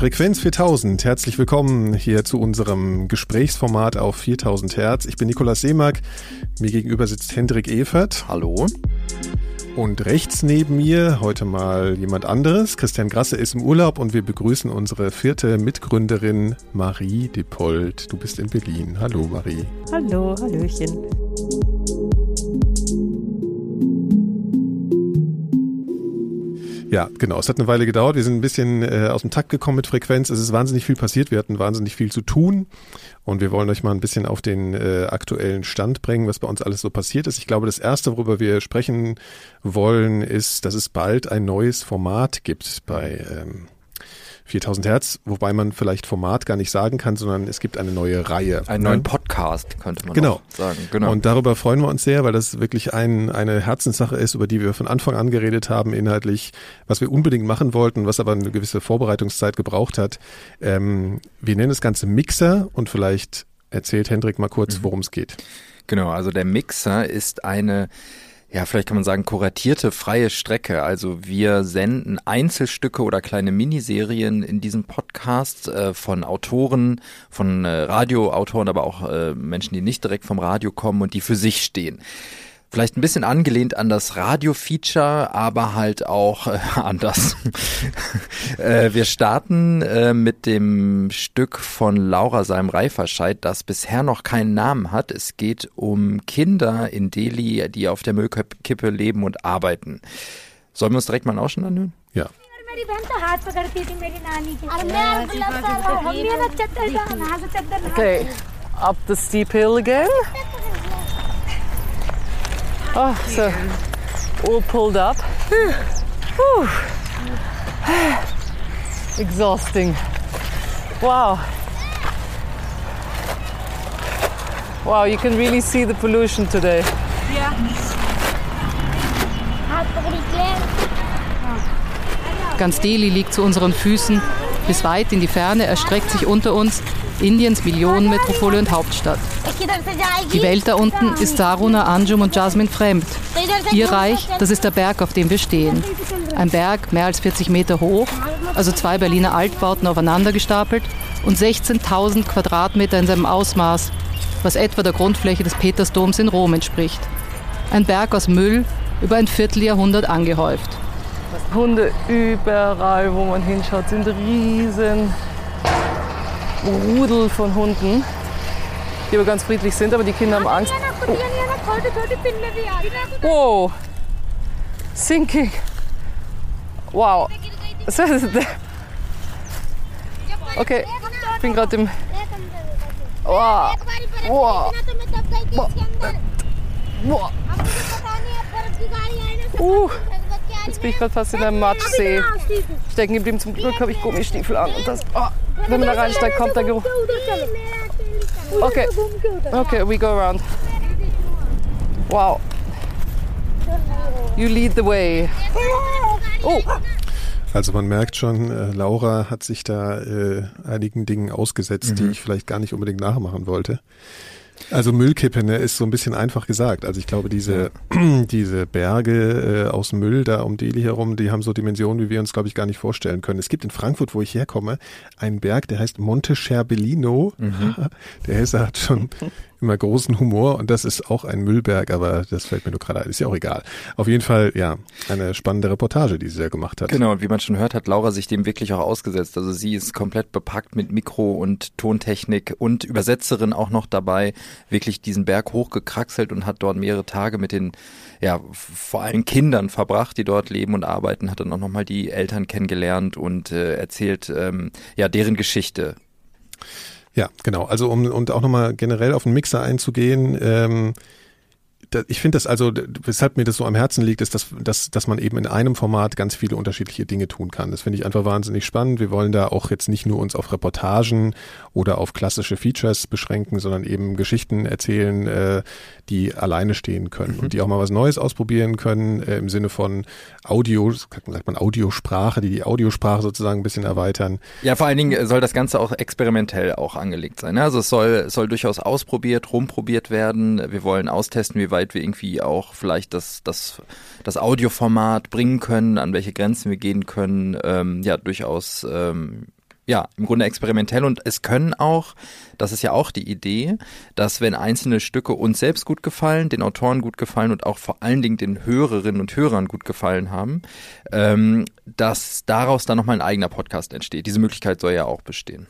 Frequenz 4000. Herzlich willkommen hier zu unserem Gesprächsformat auf 4000 Hertz. Ich bin Nikolaus Seemack. Mir gegenüber sitzt Hendrik Evert. Hallo. Und rechts neben mir heute mal jemand anderes. Christian Grasse ist im Urlaub und wir begrüßen unsere vierte Mitgründerin Marie Depold. Du bist in Berlin. Hallo Marie. Hallo, Hallöchen. Ja, genau. Es hat eine Weile gedauert. Wir sind ein bisschen äh, aus dem Takt gekommen mit Frequenz. Es ist wahnsinnig viel passiert. Wir hatten wahnsinnig viel zu tun. Und wir wollen euch mal ein bisschen auf den äh, aktuellen Stand bringen, was bei uns alles so passiert ist. Ich glaube, das Erste, worüber wir sprechen wollen, ist, dass es bald ein neues Format gibt bei ähm, 4000 Hertz, wobei man vielleicht Format gar nicht sagen kann, sondern es gibt eine neue Reihe. Einen neuen Podcast, könnte man genau. sagen. Genau. Und darüber freuen wir uns sehr, weil das wirklich ein, eine Herzenssache ist, über die wir von Anfang an geredet haben, inhaltlich, was wir unbedingt machen wollten, was aber eine gewisse Vorbereitungszeit gebraucht hat. Ähm, wir nennen das Ganze Mixer und vielleicht erzählt Hendrik mal kurz, mhm. worum es geht. Genau, also der Mixer ist eine ja, vielleicht kann man sagen, kuratierte freie Strecke. Also wir senden Einzelstücke oder kleine Miniserien in diesem Podcast äh, von Autoren, von äh, Radioautoren, aber auch äh, Menschen, die nicht direkt vom Radio kommen und die für sich stehen. Vielleicht ein bisschen angelehnt an das Radio-Feature, aber halt auch äh, anders. äh, wir starten äh, mit dem Stück von Laura Seim-Reiferscheid, das bisher noch keinen Namen hat. Es geht um Kinder in Delhi, die auf der Müllkippe leben und arbeiten. Sollen wir uns direkt mal einen Ausschnitt anhören? Ja. Okay, up the steep hill again. Oh, so all pulled up. Exhausting. Wow. Wow, you can really see the pollution today. Yeah. Ganz Delhi liegt zu unseren Füßen. Bis weit in die Ferne erstreckt sich unter uns Indiens Millionenmetropole und Hauptstadt. Die Welt da unten ist Saruna, Anjum und Jasmine fremd. Ihr Reich, das ist der Berg, auf dem wir stehen. Ein Berg mehr als 40 Meter hoch, also zwei Berliner Altbauten aufeinander gestapelt und 16.000 Quadratmeter in seinem Ausmaß, was etwa der Grundfläche des Petersdoms in Rom entspricht. Ein Berg aus Müll, über ein Vierteljahrhundert angehäuft. Hunde überall, wo man hinschaut, sind riesen Rudel von Hunden, die aber ganz friedlich sind, aber die Kinder haben Angst. Oh. Wow. Sinking. Wow. Okay, ich bin gerade im. Wow. Wow. Wow. Uh. Jetzt bin ich gerade fast in einem Matschsee stecken geblieben. Zum Glück habe ich Gummistiefel an. Und das, oh, wenn man da reinsteigt, kommt der Geruch. Okay, okay, we go around. Wow. You lead the way. Oh. Also man merkt schon, äh, Laura hat sich da äh, einigen Dingen ausgesetzt, mhm. die ich vielleicht gar nicht unbedingt nachmachen wollte. Also Müllkippe ne, ist so ein bisschen einfach gesagt. Also ich glaube, diese, ja. diese Berge äh, aus Müll da um Delhi herum, die haben so Dimensionen, wie wir uns, glaube ich, gar nicht vorstellen können. Es gibt in Frankfurt, wo ich herkomme, einen Berg, der heißt Monte Scherbellino. Mhm. Der Hesse hat schon immer großen Humor und das ist auch ein Müllberg, aber das fällt mir nur gerade ein, ist ja auch egal. Auf jeden Fall, ja, eine spannende Reportage, die sie da gemacht hat. Genau, und wie man schon hört, hat Laura sich dem wirklich auch ausgesetzt. Also sie ist komplett bepackt mit Mikro- und Tontechnik und Übersetzerin auch noch dabei, wirklich diesen Berg hochgekraxelt und hat dort mehrere Tage mit den, ja, vor allem Kindern verbracht, die dort leben und arbeiten, hat dann auch nochmal die Eltern kennengelernt und äh, erzählt, ähm, ja, deren Geschichte. Ja, genau. Also um und auch nochmal generell auf den Mixer einzugehen, ähm, ich finde das also, weshalb mir das so am Herzen liegt, ist, dass, dass, dass man eben in einem Format ganz viele unterschiedliche Dinge tun kann. Das finde ich einfach wahnsinnig spannend. Wir wollen da auch jetzt nicht nur uns auf Reportagen oder auf klassische Features beschränken, sondern eben Geschichten erzählen, äh, die alleine stehen können mhm. und die auch mal was Neues ausprobieren können äh, im Sinne von Audio, sagt man Audiosprache, die die Audiosprache sozusagen ein bisschen erweitern. Ja, vor allen Dingen soll das Ganze auch experimentell auch angelegt sein. Ne? Also es soll, soll durchaus ausprobiert, rumprobiert werden. Wir wollen austesten, wie weit weit wir irgendwie auch vielleicht das, das, das Audioformat bringen können, an welche Grenzen wir gehen können, ähm, ja, durchaus ähm, ja, im Grunde experimentell und es können auch, das ist ja auch die Idee, dass wenn einzelne Stücke uns selbst gut gefallen, den Autoren gut gefallen und auch vor allen Dingen den Hörerinnen und Hörern gut gefallen haben, ähm, dass daraus dann nochmal ein eigener Podcast entsteht. Diese Möglichkeit soll ja auch bestehen.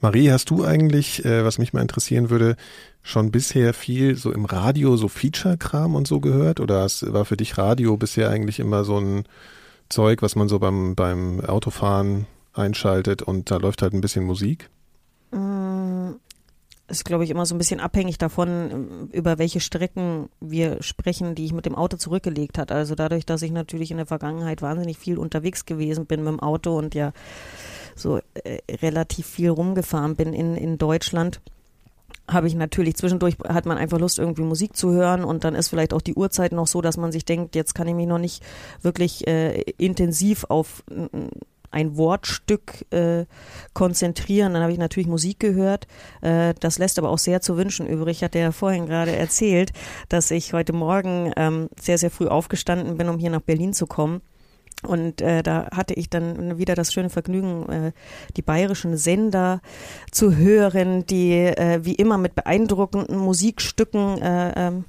Marie, hast du eigentlich, äh, was mich mal interessieren würde, schon bisher viel so im Radio, so Feature-Kram und so gehört? Oder war für dich Radio bisher eigentlich immer so ein Zeug, was man so beim, beim Autofahren einschaltet und da läuft halt ein bisschen Musik? Mm, ist, glaube ich, immer so ein bisschen abhängig davon, über welche Strecken wir sprechen, die ich mit dem Auto zurückgelegt hat. Also dadurch, dass ich natürlich in der Vergangenheit wahnsinnig viel unterwegs gewesen bin mit dem Auto und ja so äh, relativ viel rumgefahren bin in, in Deutschland habe ich natürlich zwischendurch hat man einfach Lust irgendwie Musik zu hören und dann ist vielleicht auch die Uhrzeit noch so, dass man sich denkt, jetzt kann ich mich noch nicht wirklich äh, intensiv auf ein Wortstück äh, konzentrieren. Dann habe ich natürlich Musik gehört. Äh, das lässt aber auch sehr zu wünschen übrig. Ich hatte ja vorhin gerade erzählt, dass ich heute Morgen ähm, sehr, sehr früh aufgestanden bin, um hier nach Berlin zu kommen. Und äh, da hatte ich dann wieder das schöne Vergnügen, äh, die bayerischen Sender zu hören, die äh, wie immer mit beeindruckenden Musikstücken äh, ähm,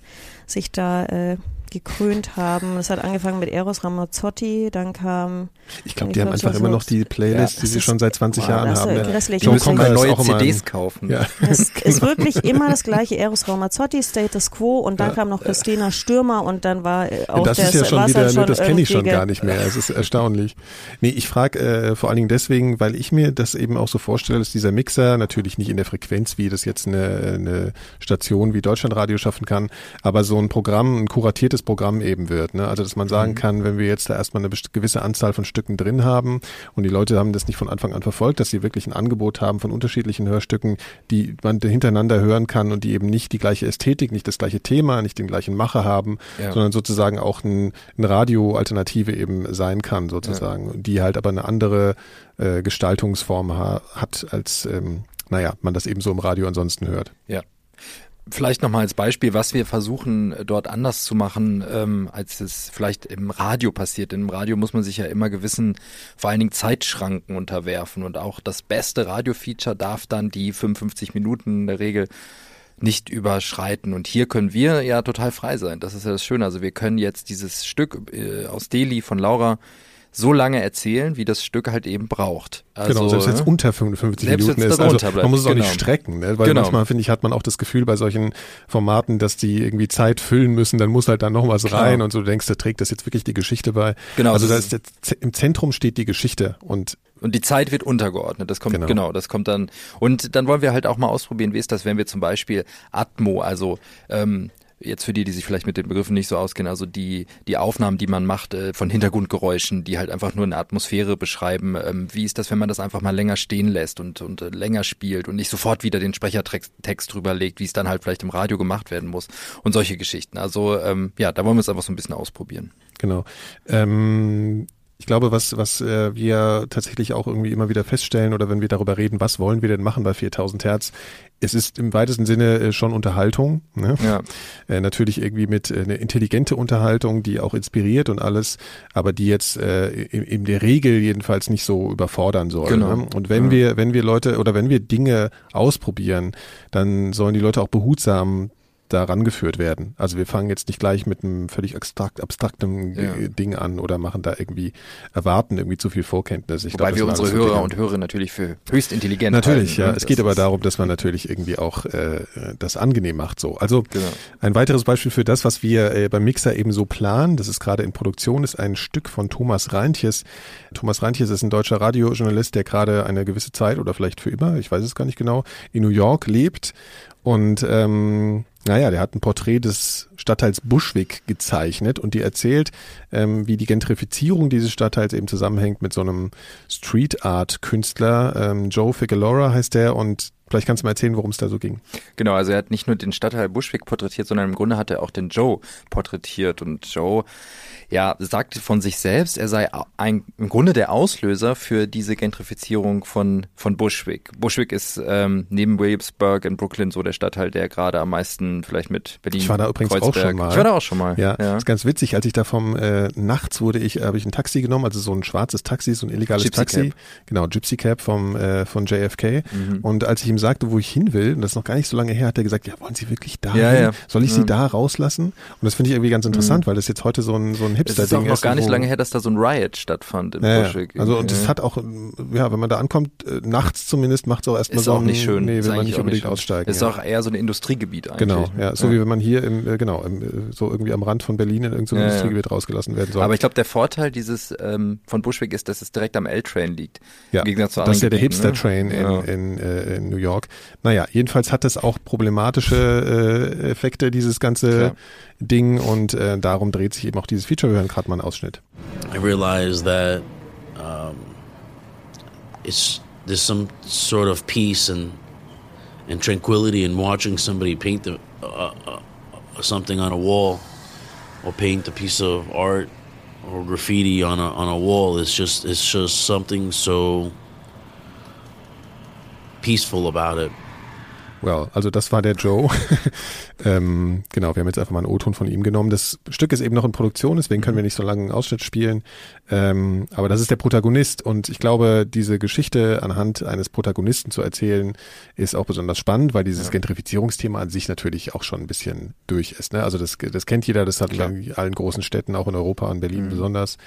sich da äh, gekrönt haben. Es hat angefangen mit Eros Ramazzotti, dann kam. Ich glaube, die haben einfach immer noch die Playlist, ja, die sie schon seit 20 boah, Jahren haben. Grässlich. Ja. müssen mal neue CDs kaufen. Ja. Es ist wirklich immer das gleiche. Eros Ramazzotti, Status Quo und dann ja. kam noch Christina Stürmer und dann war äh, auch das ist ja schon wieder, schon das kenne ich schon gar nicht mehr. Es ist erstaunlich. Nee, ich frage äh, vor allen Dingen deswegen, weil ich mir das eben auch so vorstelle, dass dieser Mixer natürlich nicht in der Frequenz, wie das jetzt eine, eine Station wie Deutschlandradio schaffen kann, aber so ein Programm, ein kuratiertes dieses Programm eben wird. Ne? Also dass man sagen mhm. kann, wenn wir jetzt da erstmal eine gewisse Anzahl von Stücken drin haben und die Leute haben das nicht von Anfang an verfolgt, dass sie wirklich ein Angebot haben von unterschiedlichen Hörstücken, die man hintereinander hören kann und die eben nicht die gleiche Ästhetik, nicht das gleiche Thema, nicht den gleichen Macher haben, ja. sondern sozusagen auch ein, ein Radio-Alternative eben sein kann, sozusagen, ja. die halt aber eine andere äh, Gestaltungsform ha hat, als ähm, naja, man das eben so im Radio ansonsten hört. Ja. Vielleicht nochmal als Beispiel, was wir versuchen dort anders zu machen, ähm, als es vielleicht im Radio passiert. Im Radio muss man sich ja immer gewissen, vor allen Dingen Zeitschranken unterwerfen und auch das beste Radio-Feature darf dann die 55 Minuten in der Regel nicht überschreiten. Und hier können wir ja total frei sein. Das ist ja das Schöne. Also wir können jetzt dieses Stück äh, aus Delhi von Laura so lange erzählen, wie das Stück halt eben braucht. Also, genau, selbst wenn es unter 55 Minuten ist. Also man muss es auch nicht genau. strecken, ne? weil genau. manchmal finde ich, hat man auch das Gefühl bei solchen Formaten, dass die irgendwie Zeit füllen müssen, dann muss halt da noch was Klar. rein und so du denkst, da trägt das jetzt wirklich die Geschichte bei. Genau. Also da ist jetzt, im Zentrum steht die Geschichte und und die Zeit wird untergeordnet. Das kommt genau. genau. das kommt dann. Und dann wollen wir halt auch mal ausprobieren, wie ist das, wenn wir zum Beispiel Atmo, also ähm, jetzt für die, die sich vielleicht mit den Begriffen nicht so auskennen, also die, die Aufnahmen, die man macht äh, von Hintergrundgeräuschen, die halt einfach nur eine Atmosphäre beschreiben. Ähm, wie ist das, wenn man das einfach mal länger stehen lässt und, und äh, länger spielt und nicht sofort wieder den Sprechertext Text drüber legt, wie es dann halt vielleicht im Radio gemacht werden muss und solche Geschichten. Also ähm, ja, da wollen wir es einfach so ein bisschen ausprobieren. Genau. Ähm ich glaube, was, was äh, wir tatsächlich auch irgendwie immer wieder feststellen oder wenn wir darüber reden, was wollen wir denn machen bei 4000 Hertz, es ist im weitesten Sinne äh, schon Unterhaltung. Ne? Ja. Äh, natürlich irgendwie mit äh, eine intelligente Unterhaltung, die auch inspiriert und alles, aber die jetzt äh, in, in der Regel jedenfalls nicht so überfordern soll. Genau. Ne? Und wenn ja. wir, wenn wir Leute oder wenn wir Dinge ausprobieren, dann sollen die Leute auch behutsam da rangeführt werden. Also wir fangen jetzt nicht gleich mit einem völlig abstrakt, abstraktem ja. Ding an oder machen da irgendwie, erwarten irgendwie zu viel Vorkenntnis. Ich Wobei glaub, wir unsere Hörer und Hörer natürlich für höchst intelligent Natürlich, halten, ja. Ne? Es geht aber darum, dass man natürlich irgendwie auch äh, das angenehm macht. So, Also genau. ein weiteres Beispiel für das, was wir äh, beim Mixer eben so planen, das ist gerade in Produktion, ist ein Stück von Thomas Reintjes. Thomas Reintjes ist ein deutscher Radiojournalist, der gerade eine gewisse Zeit oder vielleicht für immer, ich weiß es gar nicht genau, in New York lebt und ähm, naja, der hat ein Porträt des Stadtteils Bushwick gezeichnet und die erzählt, ähm, wie die Gentrifizierung dieses Stadtteils eben zusammenhängt mit so einem Street Art Künstler. Ähm, Joe Figueroa heißt der und Vielleicht kannst du mal erzählen, worum es da so ging. Genau, also er hat nicht nur den Stadtteil Bushwick porträtiert, sondern im Grunde hat er auch den Joe porträtiert. Und Joe ja, sagt von sich selbst, er sei ein, im Grunde der Auslöser für diese Gentrifizierung von, von Bushwick. Bushwick ist ähm, neben Williamsburg in Brooklyn so der Stadtteil, der gerade am meisten vielleicht mit Berlin. Ich war da übrigens Kreuzberg. auch schon mal. Ich war da auch schon mal. Ja, ja. ist ganz witzig. Als ich da vom äh, nachts wurde ich, habe ich ein Taxi genommen, also so ein schwarzes Taxi, so ein illegales Gypsy Taxi. Cab. Genau, Gypsy Cab vom äh, von JFK. Mhm. Und als ich ihm sagte, wo ich hin will, und das ist noch gar nicht so lange her, hat er gesagt, ja, wollen Sie wirklich da Ja, hin? ja. Soll ich Sie Mhm. da rauslassen? Und das finde ich irgendwie ganz interessant, weil das jetzt heute so ein so ein Es Hipster ist auch Ding noch ist. gar nicht lange her, dass da so ein Riot stattfand in ja, Bushwick. ja. Also und das hat auch, ja, wenn man da ankommt, äh, nachts zumindest macht es auch erstmal ist so auch ein, nicht schön. Nee, Ist will man nicht auch unbedingt schön. aussteigen. Ist ja. auch eher so ein Industriegebiet eigentlich. Genau, ja, so Ja. wie wenn man hier im, äh, genau, im, äh, so irgendwie am Rand von Berlin in irgendeinem Ja, ja. Industriegebiet rausgelassen werden soll. Aber ich glaube, der Vorteil dieses ähm, von Bushwick ist, dass es direkt am L-Train liegt. ja, Im Gegensatz zu das ist ja der ne? Hipster-Train in, Ja. in, äh, in New York. Naja, jedenfalls hat das auch problematische äh, Effekte, dieses ganze. Ding und äh, darum dreht sich eben auch dieses Feature. Wir hören gerade mal einen Ausschnitt. I realized that um, it's there's some sort of peace and and tranquility in watching somebody paint the, uh, uh, something on a wall or paint a piece of art or graffiti on a on a wall. It's just it's just something so peaceful about it. Well, also das war der Joe. ähm, genau, wir haben jetzt einfach mal einen O-Ton von ihm genommen. Das Stück ist eben noch in Produktion, deswegen können wir nicht so lange einen Ausschnitt spielen. Ähm, aber das ist der Protagonist und ich glaube, diese Geschichte anhand eines Protagonisten zu erzählen, ist auch besonders spannend, weil dieses Gentrifizierungsthema an sich natürlich auch schon ein bisschen durch ist. Ne? Also das, das kennt jeder, das hat Klar. in allen großen Städten, auch in Europa und Berlin besonders.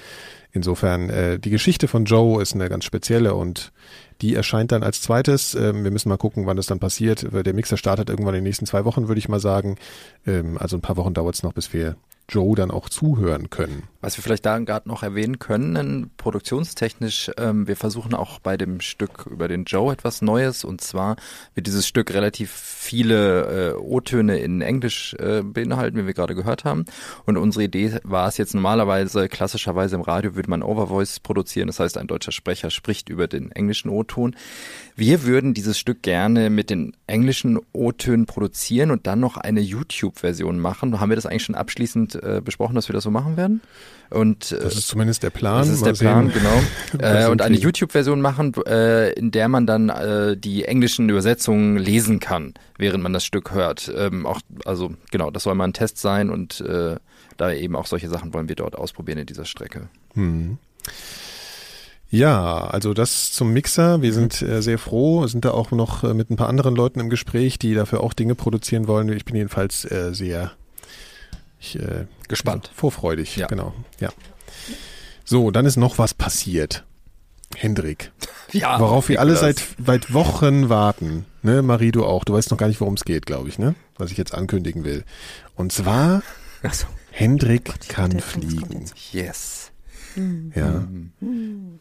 Insofern, äh, die Geschichte von Joe ist eine ganz spezielle und die erscheint dann als zweites. Ähm, wir müssen mal gucken, wann das dann passiert. Der Mixer startet irgendwann in den nächsten zwei Wochen, würde ich mal sagen. Ähm, also ein paar Wochen dauert es noch, bis wir Joe dann auch zuhören können. Was wir vielleicht da gerade noch erwähnen können, produktionstechnisch, ähm, wir versuchen auch bei dem Stück über den Joe etwas Neues und zwar wird dieses Stück relativ viele äh, O-Töne in Englisch äh, beinhalten, wie wir gerade gehört haben. Und unsere Idee war es jetzt normalerweise, klassischerweise im Radio würde man Overvoice produzieren, das heißt ein deutscher Sprecher spricht über den englischen O-Ton. Wir würden dieses Stück gerne mit den englischen O-Tönen produzieren und dann noch eine YouTube-Version machen. Haben wir das eigentlich schon abschließend äh, besprochen, dass wir das so machen werden? Und äh, Das ist zumindest der Plan. das ist Mal der Plan, sehen. genau. was äh, und eine. YouTube-Version machen, äh, in der man dann äh, die englischen Übersetzungen lesen kann, während man das Stück hört. Ähm, auch, also genau, das soll mal ein Test sein und äh, da eben auch solche Sachen wollen wir dort ausprobieren in dieser Strecke. Hm. Ja, also das zum Mixer. Wir sind äh, sehr froh, sind da auch noch äh, mit ein paar anderen Leuten im Gespräch, die dafür auch Dinge produzieren wollen. Ich bin jedenfalls äh, sehr ich, äh, Gespannt. ja, vorfreudig, Ja. genau. Ja. So, dann ist noch was passiert. Hendrik, Ja, worauf wir alle seit, seit Wochen warten. Ne, Marie, du auch. Du weißt noch gar nicht, worum es geht, glaube ich, ne? Was ich jetzt ankündigen will. Und zwar, so. Hendrik Gott, ich kann fliegen. Yes. Ja.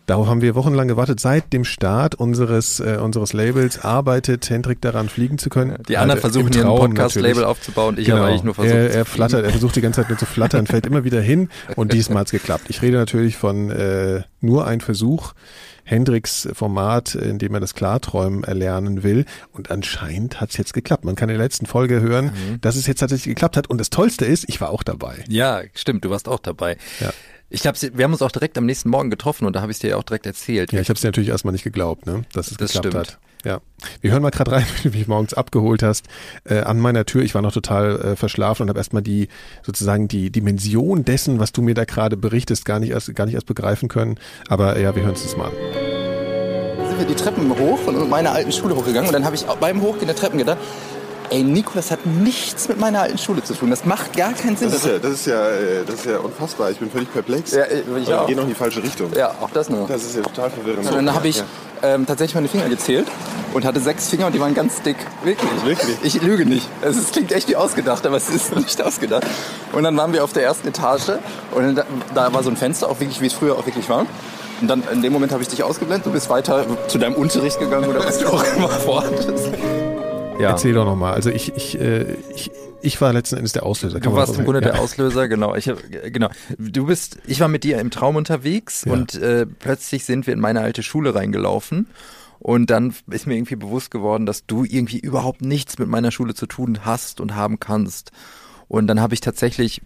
Darauf haben wir wochenlang gewartet. Seit dem Start unseres, äh, unseres Labels arbeitet Hendrik daran, fliegen zu können. Die anderen Also versuchen Traum Podcast-Label aufzubauen. Ich Genau. habe eigentlich nur versucht. er, er flattert, er versucht die ganze Zeit nur zu flattern, fällt immer wieder hin und diesmal hat's geklappt. Ich rede natürlich von äh, nur ein Versuch. Hendricks Format, in dem er das Klarträumen erlernen will. Und anscheinend hat's jetzt geklappt. Man kann in der letzten Folge hören, Mhm. dass es jetzt tatsächlich geklappt hat. Und das Tollste ist, ich war auch dabei. Ja, stimmt, du warst auch dabei. Ja. Ich hab's, wir haben uns auch direkt am nächsten Morgen getroffen und da habe ich dir ja auch direkt erzählt. Ja, ich habe es natürlich erstmal nicht geglaubt, ne, dass es Das geklappt stimmt. hat. Ja. Wir hören mal gerade rein, wie du mich morgens abgeholt hast, äh, an meiner Tür. Ich war noch total äh, verschlafen und habe erstmal die sozusagen die Dimension dessen, was du mir da gerade berichtest, gar nicht erst gar nicht erst begreifen können. Aber ja, wir hören uns das mal an. sind wir die Treppen hoch und mit meiner alten Schule hochgegangen. Und dann habe ich beim Hochgehen der Treppen gedacht, ey, Nico, das hat nichts mit meiner alten Schule zu tun. Das macht gar keinen Sinn. Das ist, ja, das, ist ja, äh, das ist ja unfassbar. Ich bin völlig perplex. Ja, ich Wir auch. gehen noch in die falsche Richtung. ja, auch das nur. Das ist ja total verwirrend. Und dann habe ich ähm, tatsächlich meine Finger gezählt und hatte sechs Finger und die waren ganz dick. Wirklich. Wirklich? Ich lüge nicht. Es ist- klingt echt wie ausgedacht, aber es ist nicht ausgedacht. Und dann waren wir auf der ersten Etage und da, da war so ein Fenster, auch wirklich, wie es früher auch wirklich war. Und dann in dem Moment habe ich dich ausgeblendet, du bist weiter zu deinem Unterricht gegangen oder was du auch immer vorhattest. Ja. Erzähl doch nochmal. Also ich, ich, äh, ich, ich war letzten Endes der Auslöser. Kann Du warst im Grunde sagen. der Auslöser, genau. Ich hab, genau. Du bist, ich war mit dir im Traum unterwegs Ja. und äh, plötzlich sind wir in meine alte Schule reingelaufen Und dann ist mir irgendwie bewusst geworden, dass du irgendwie überhaupt nichts mit meiner Schule zu tun hast und haben kannst. Und dann habe ich tatsächlich,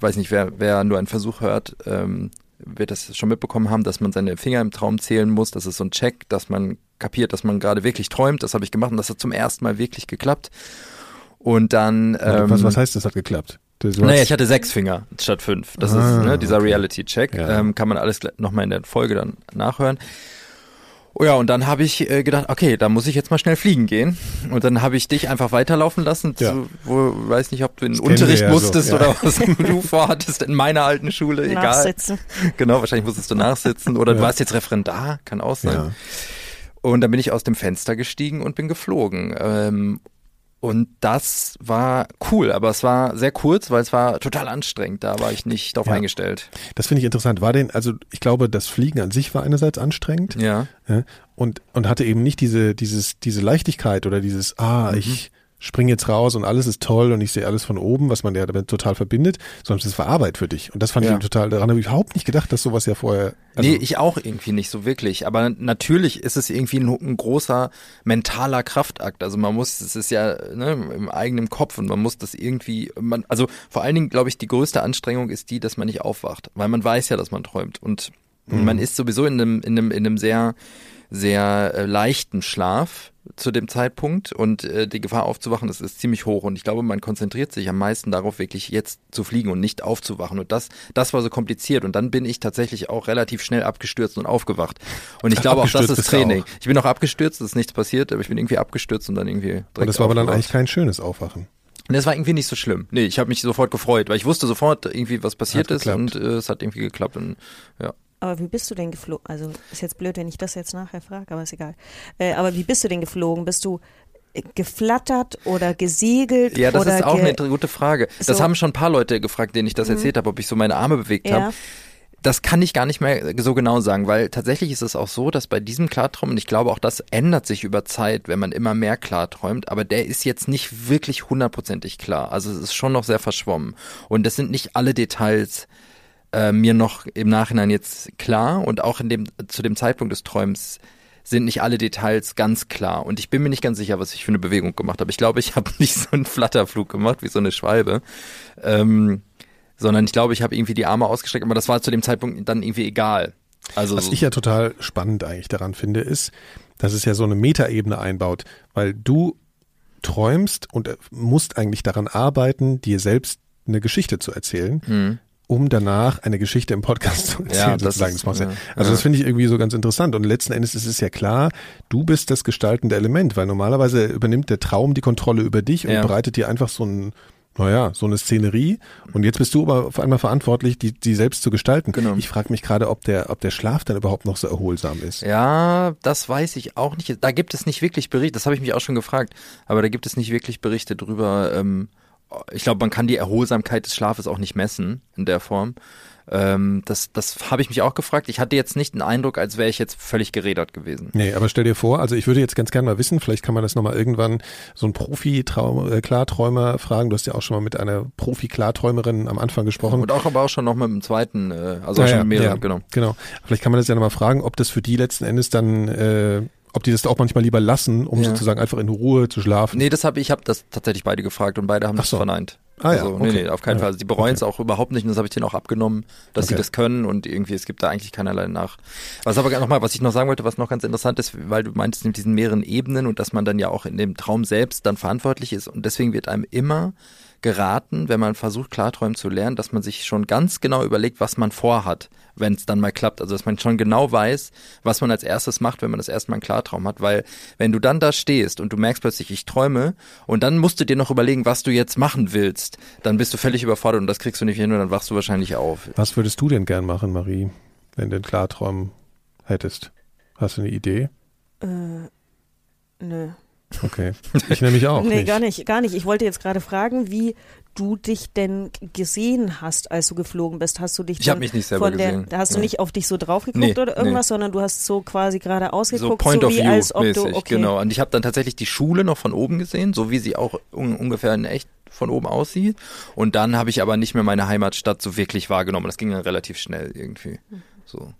weiß nicht, wer, wer nur einen Versuch hört, ähm, wird das schon mitbekommen haben, dass man seine Finger im Traum zählen muss. Das ist so ein Check, dass man kapiert, dass man gerade wirklich träumt. Das habe ich gemacht und das hat zum ersten Mal wirklich geklappt. Und dann. Ähm, was, was heißt, das hat geklappt? Naja, ich hatte sechs Finger statt fünf. Das ah, ist ne, dieser okay. Reality-Check. Ja. Ähm, kann man alles nochmal in der Folge dann nachhören. Oh ja, und dann habe ich äh, gedacht, okay, da muss ich jetzt mal schnell fliegen gehen. Und dann habe ich dich einfach weiterlaufen lassen. Ja. Zu, wo, weiß nicht, ob du in den Unterricht ja musstest so, ja. oder was du vorhattest in meiner alten Schule. Egal. Nachsitzen. Genau, wahrscheinlich musstest du nachsitzen. Oder du warst jetzt Referendar, kann auch sein. Und dann bin ich aus dem Fenster gestiegen und bin geflogen. Ähm, und das war cool, aber es war sehr kurz, weil es war total anstrengend. Da war ich nicht darauf ja. eingestellt. Das finde ich interessant. War denn, also ich glaube, das Fliegen an sich war einerseits anstrengend. Ja. ja und, und hatte eben nicht diese, dieses, diese Leichtigkeit oder dieses, ah, mhm. ich spring jetzt raus und alles ist toll und ich sehe alles von oben, was man ja damit total verbindet, sondern es war Arbeit für dich. Und das fand ja. ich total, daran habe ich überhaupt nicht gedacht, dass sowas ja vorher. Also nee, ich auch irgendwie nicht so wirklich. Aber natürlich ist es irgendwie ein, ein, großer mentaler Kraftakt. Also man muss, es ist ja ne, im eigenen Kopf und man muss das irgendwie, man, also vor allen Dingen, glaube ich, die größte Anstrengung ist die, dass man nicht aufwacht, weil man weiß ja, dass man träumt. Und mhm. man ist sowieso in einem, in einem, in einem sehr, sehr äh, leichten Schlaf zu dem Zeitpunkt und äh, die Gefahr aufzuwachen, das ist ziemlich hoch und ich glaube, man konzentriert sich am meisten darauf, wirklich jetzt zu fliegen und nicht aufzuwachen und das, das war so kompliziert und dann bin ich tatsächlich auch relativ schnell abgestürzt und aufgewacht und ich glaube auch, das ist Training. Ich bin auch abgestürzt, es ist nichts passiert, aber ich bin irgendwie abgestürzt und dann irgendwie direkt Und das war aber dann eigentlich kein schönes Aufwachen. Und das war irgendwie nicht so schlimm. Nee, ich habe mich sofort gefreut, weil ich wusste sofort irgendwie, was passiert ist und äh, es hat irgendwie geklappt und ja. Aber wie bist du denn geflogen? Also ist jetzt blöd, wenn ich das jetzt nachher frage, aber ist egal. Äh, aber wie bist du denn geflogen? Bist du äh, geflattert oder gesegelt? Ja, das ist auch eine gute Frage. Das so. haben schon ein paar Leute gefragt, denen ich das mhm. erzählt habe, ob ich so meine Arme bewegt ja. habe. Das kann ich gar nicht mehr so genau sagen, weil tatsächlich ist es auch so, dass bei diesem Klartraum, und ich glaube auch das ändert sich über Zeit, wenn man immer mehr klarträumt, aber der ist jetzt nicht wirklich hundertprozentig klar. Also es ist schon noch sehr verschwommen. Und das sind nicht alle Details, äh, mir noch im Nachhinein jetzt klar und auch in dem, zu dem Zeitpunkt des Träums sind nicht alle Details ganz klar. Und ich bin mir nicht ganz sicher, was ich für eine Bewegung gemacht habe. Ich glaube, ich habe nicht so einen Flatterflug gemacht wie so eine Schwalbe. Ähm, sondern ich glaube, ich habe irgendwie die Arme ausgestreckt, aber das war zu dem Zeitpunkt dann irgendwie egal. Also was ich ja total spannend eigentlich daran finde, ist, dass es ja so eine Metaebene einbaut, weil du träumst und musst eigentlich daran arbeiten, dir selbst eine Geschichte zu erzählen. Mhm um danach eine Geschichte im Podcast zu erzählen. Ja, das sozusagen. Ist, das ja, also ja. das finde ich irgendwie so ganz interessant. Und letzten Endes ist es ja klar, du bist das gestaltende Element, weil normalerweise übernimmt der Traum die Kontrolle über dich und ja. bereitet dir einfach so ein naja, so eine Szenerie. Und jetzt bist du aber auf einmal verantwortlich, die, die selbst zu gestalten. Genau. Ich frage mich gerade, ob der, ob der Schlaf dann überhaupt noch so erholsam ist. Ja, das weiß ich auch nicht. Da gibt es nicht wirklich Berichte, das habe ich mich auch schon gefragt, aber da gibt es nicht wirklich Berichte drüber, ähm, ich glaube, man kann die Erholsamkeit des Schlafes auch nicht messen in der Form. Ähm, das das habe ich mich auch gefragt. Ich hatte jetzt nicht den Eindruck, als wäre ich jetzt völlig gerädert gewesen. Nee, aber stell dir vor, also ich würde jetzt ganz gerne mal wissen, vielleicht kann man das nochmal irgendwann so ein Profi-Klarträumer äh, fragen. Du hast ja auch schon mal mit einer Profi-Klarträumerin am Anfang gesprochen. Und auch aber auch schon noch mit dem zweiten, äh, also ja, schon mit mehreren, ja, genau. Genau. Vielleicht kann man das ja nochmal fragen, ob das für die letzten Endes dann äh, ob die das auch manchmal lieber lassen, um ja. sozusagen einfach in Ruhe zu schlafen. Nee, das habe ich habe das tatsächlich beide gefragt und beide haben Ach das so. verneint. Ah, ja, also, okay. nee, nee, auf keinen. Fall. Also, die bereuen es okay. auch überhaupt nicht und das habe ich denen auch abgenommen, dass okay. sie das können und irgendwie, es gibt da eigentlich keinerlei nach. Was aber nochmal, was ich noch sagen wollte, was noch ganz interessant ist, weil du meintest mit diesen mehreren Ebenen und dass man dann ja auch in dem Traum selbst dann verantwortlich ist und deswegen wird einem immer geraten, wenn man versucht, Klarträumen zu lernen, dass man sich schon ganz genau überlegt, was man vorhat, wenn es dann mal klappt. Also dass man schon genau weiß, was man als erstes macht, wenn man das erste Mal einen Klartraum hat. Weil wenn du dann da stehst und du merkst plötzlich, ich träume, und dann musst du dir noch überlegen, was du jetzt machen willst, dann bist du völlig überfordert und das kriegst du nicht hin und dann wachst du wahrscheinlich auf. Was würdest du denn gern machen, Marie, wenn du einen Klartraum hättest? Hast du eine Idee? Äh, nö. Okay. Ich nämlich auch. nee, nicht. gar nicht, gar nicht. Ich wollte jetzt gerade fragen, wie du dich denn gesehen hast, als du geflogen bist. Hast du dich Ich habe mich nicht selber der, gesehen. Da hast du nee. nicht auf dich so drauf geguckt nee, oder irgendwas, nee. sondern du hast so quasi gerade ausgeguckt, so, point so of wie view als ob mäßig, du okay. genau. Und ich habe dann tatsächlich die Schule noch von oben gesehen, so wie sie auch un ungefähr in echt von oben aussieht. Und dann habe ich aber nicht mehr meine Heimatstadt so wirklich wahrgenommen. Das ging dann relativ schnell irgendwie. So.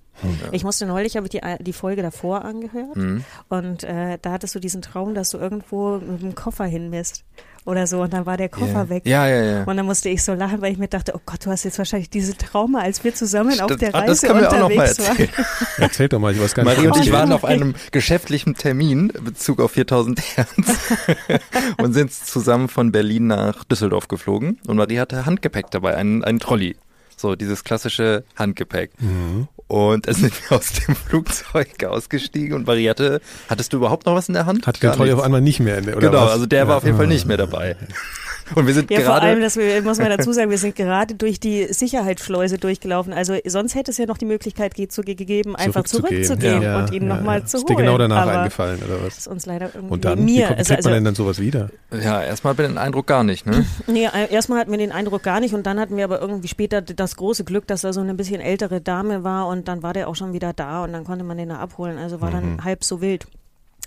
Ich musste neulich, habe ich die, die Folge davor angehört Mhm. und äh, da hattest du diesen Traum, dass du irgendwo mit dem Koffer hinmisst oder so und dann war der Koffer Ja. weg. Ja, ja, ja. Und dann musste ich so lachen, weil ich mir dachte, oh Gott, du hast jetzt wahrscheinlich diese Trauma, als wir zusammen auf Stimmt. der Ah, Reise das können wir auch noch mal unterwegs waren. erzählen. Erzähl doch mal, ich weiß gar nicht. Marie und ich waren ja. auf einem geschäftlichen Termin in Bezug auf 4000 Hertz und sind zusammen von Berlin nach Düsseldorf geflogen und Marie hatte Handgepäck dabei, einen, einen Trolley. So dieses klassische Handgepäck. Und dann sind wir aus dem Flugzeug ausgestiegen und Marie hatte, hattest du überhaupt noch was in der Hand? Gar Trolley auf einmal nicht mehr in der, oder Genau, was? also der war auf jeden Fall nicht mehr dabei. Und wir sind Ja, vor allem, gerade das wir- muss man dazu sagen, wir sind gerade durch die Sicherheitsschleuse durchgelaufen. Also sonst hätte es ja noch die Möglichkeit ge zu, gegeben, einfach Zurückzugehen. zurückzugehen Ja, und ihn ja, nochmal ja. zu Ist holen. dir genau danach Aber eingefallen, oder Das was? ist uns leider irgendwie Und dann, mir. wie also, kriegt man denn dann sowas wieder? ja erstmal den Eindruck gar nicht, ne? Nee, äh, erstmal hatten wir den Eindruck gar nicht und dann hatten wir aber irgendwie später das große Glück, dass da so eine bisschen ältere Dame war und dann war der auch schon wieder da und dann konnte man den da abholen. Also war dann halb so wild.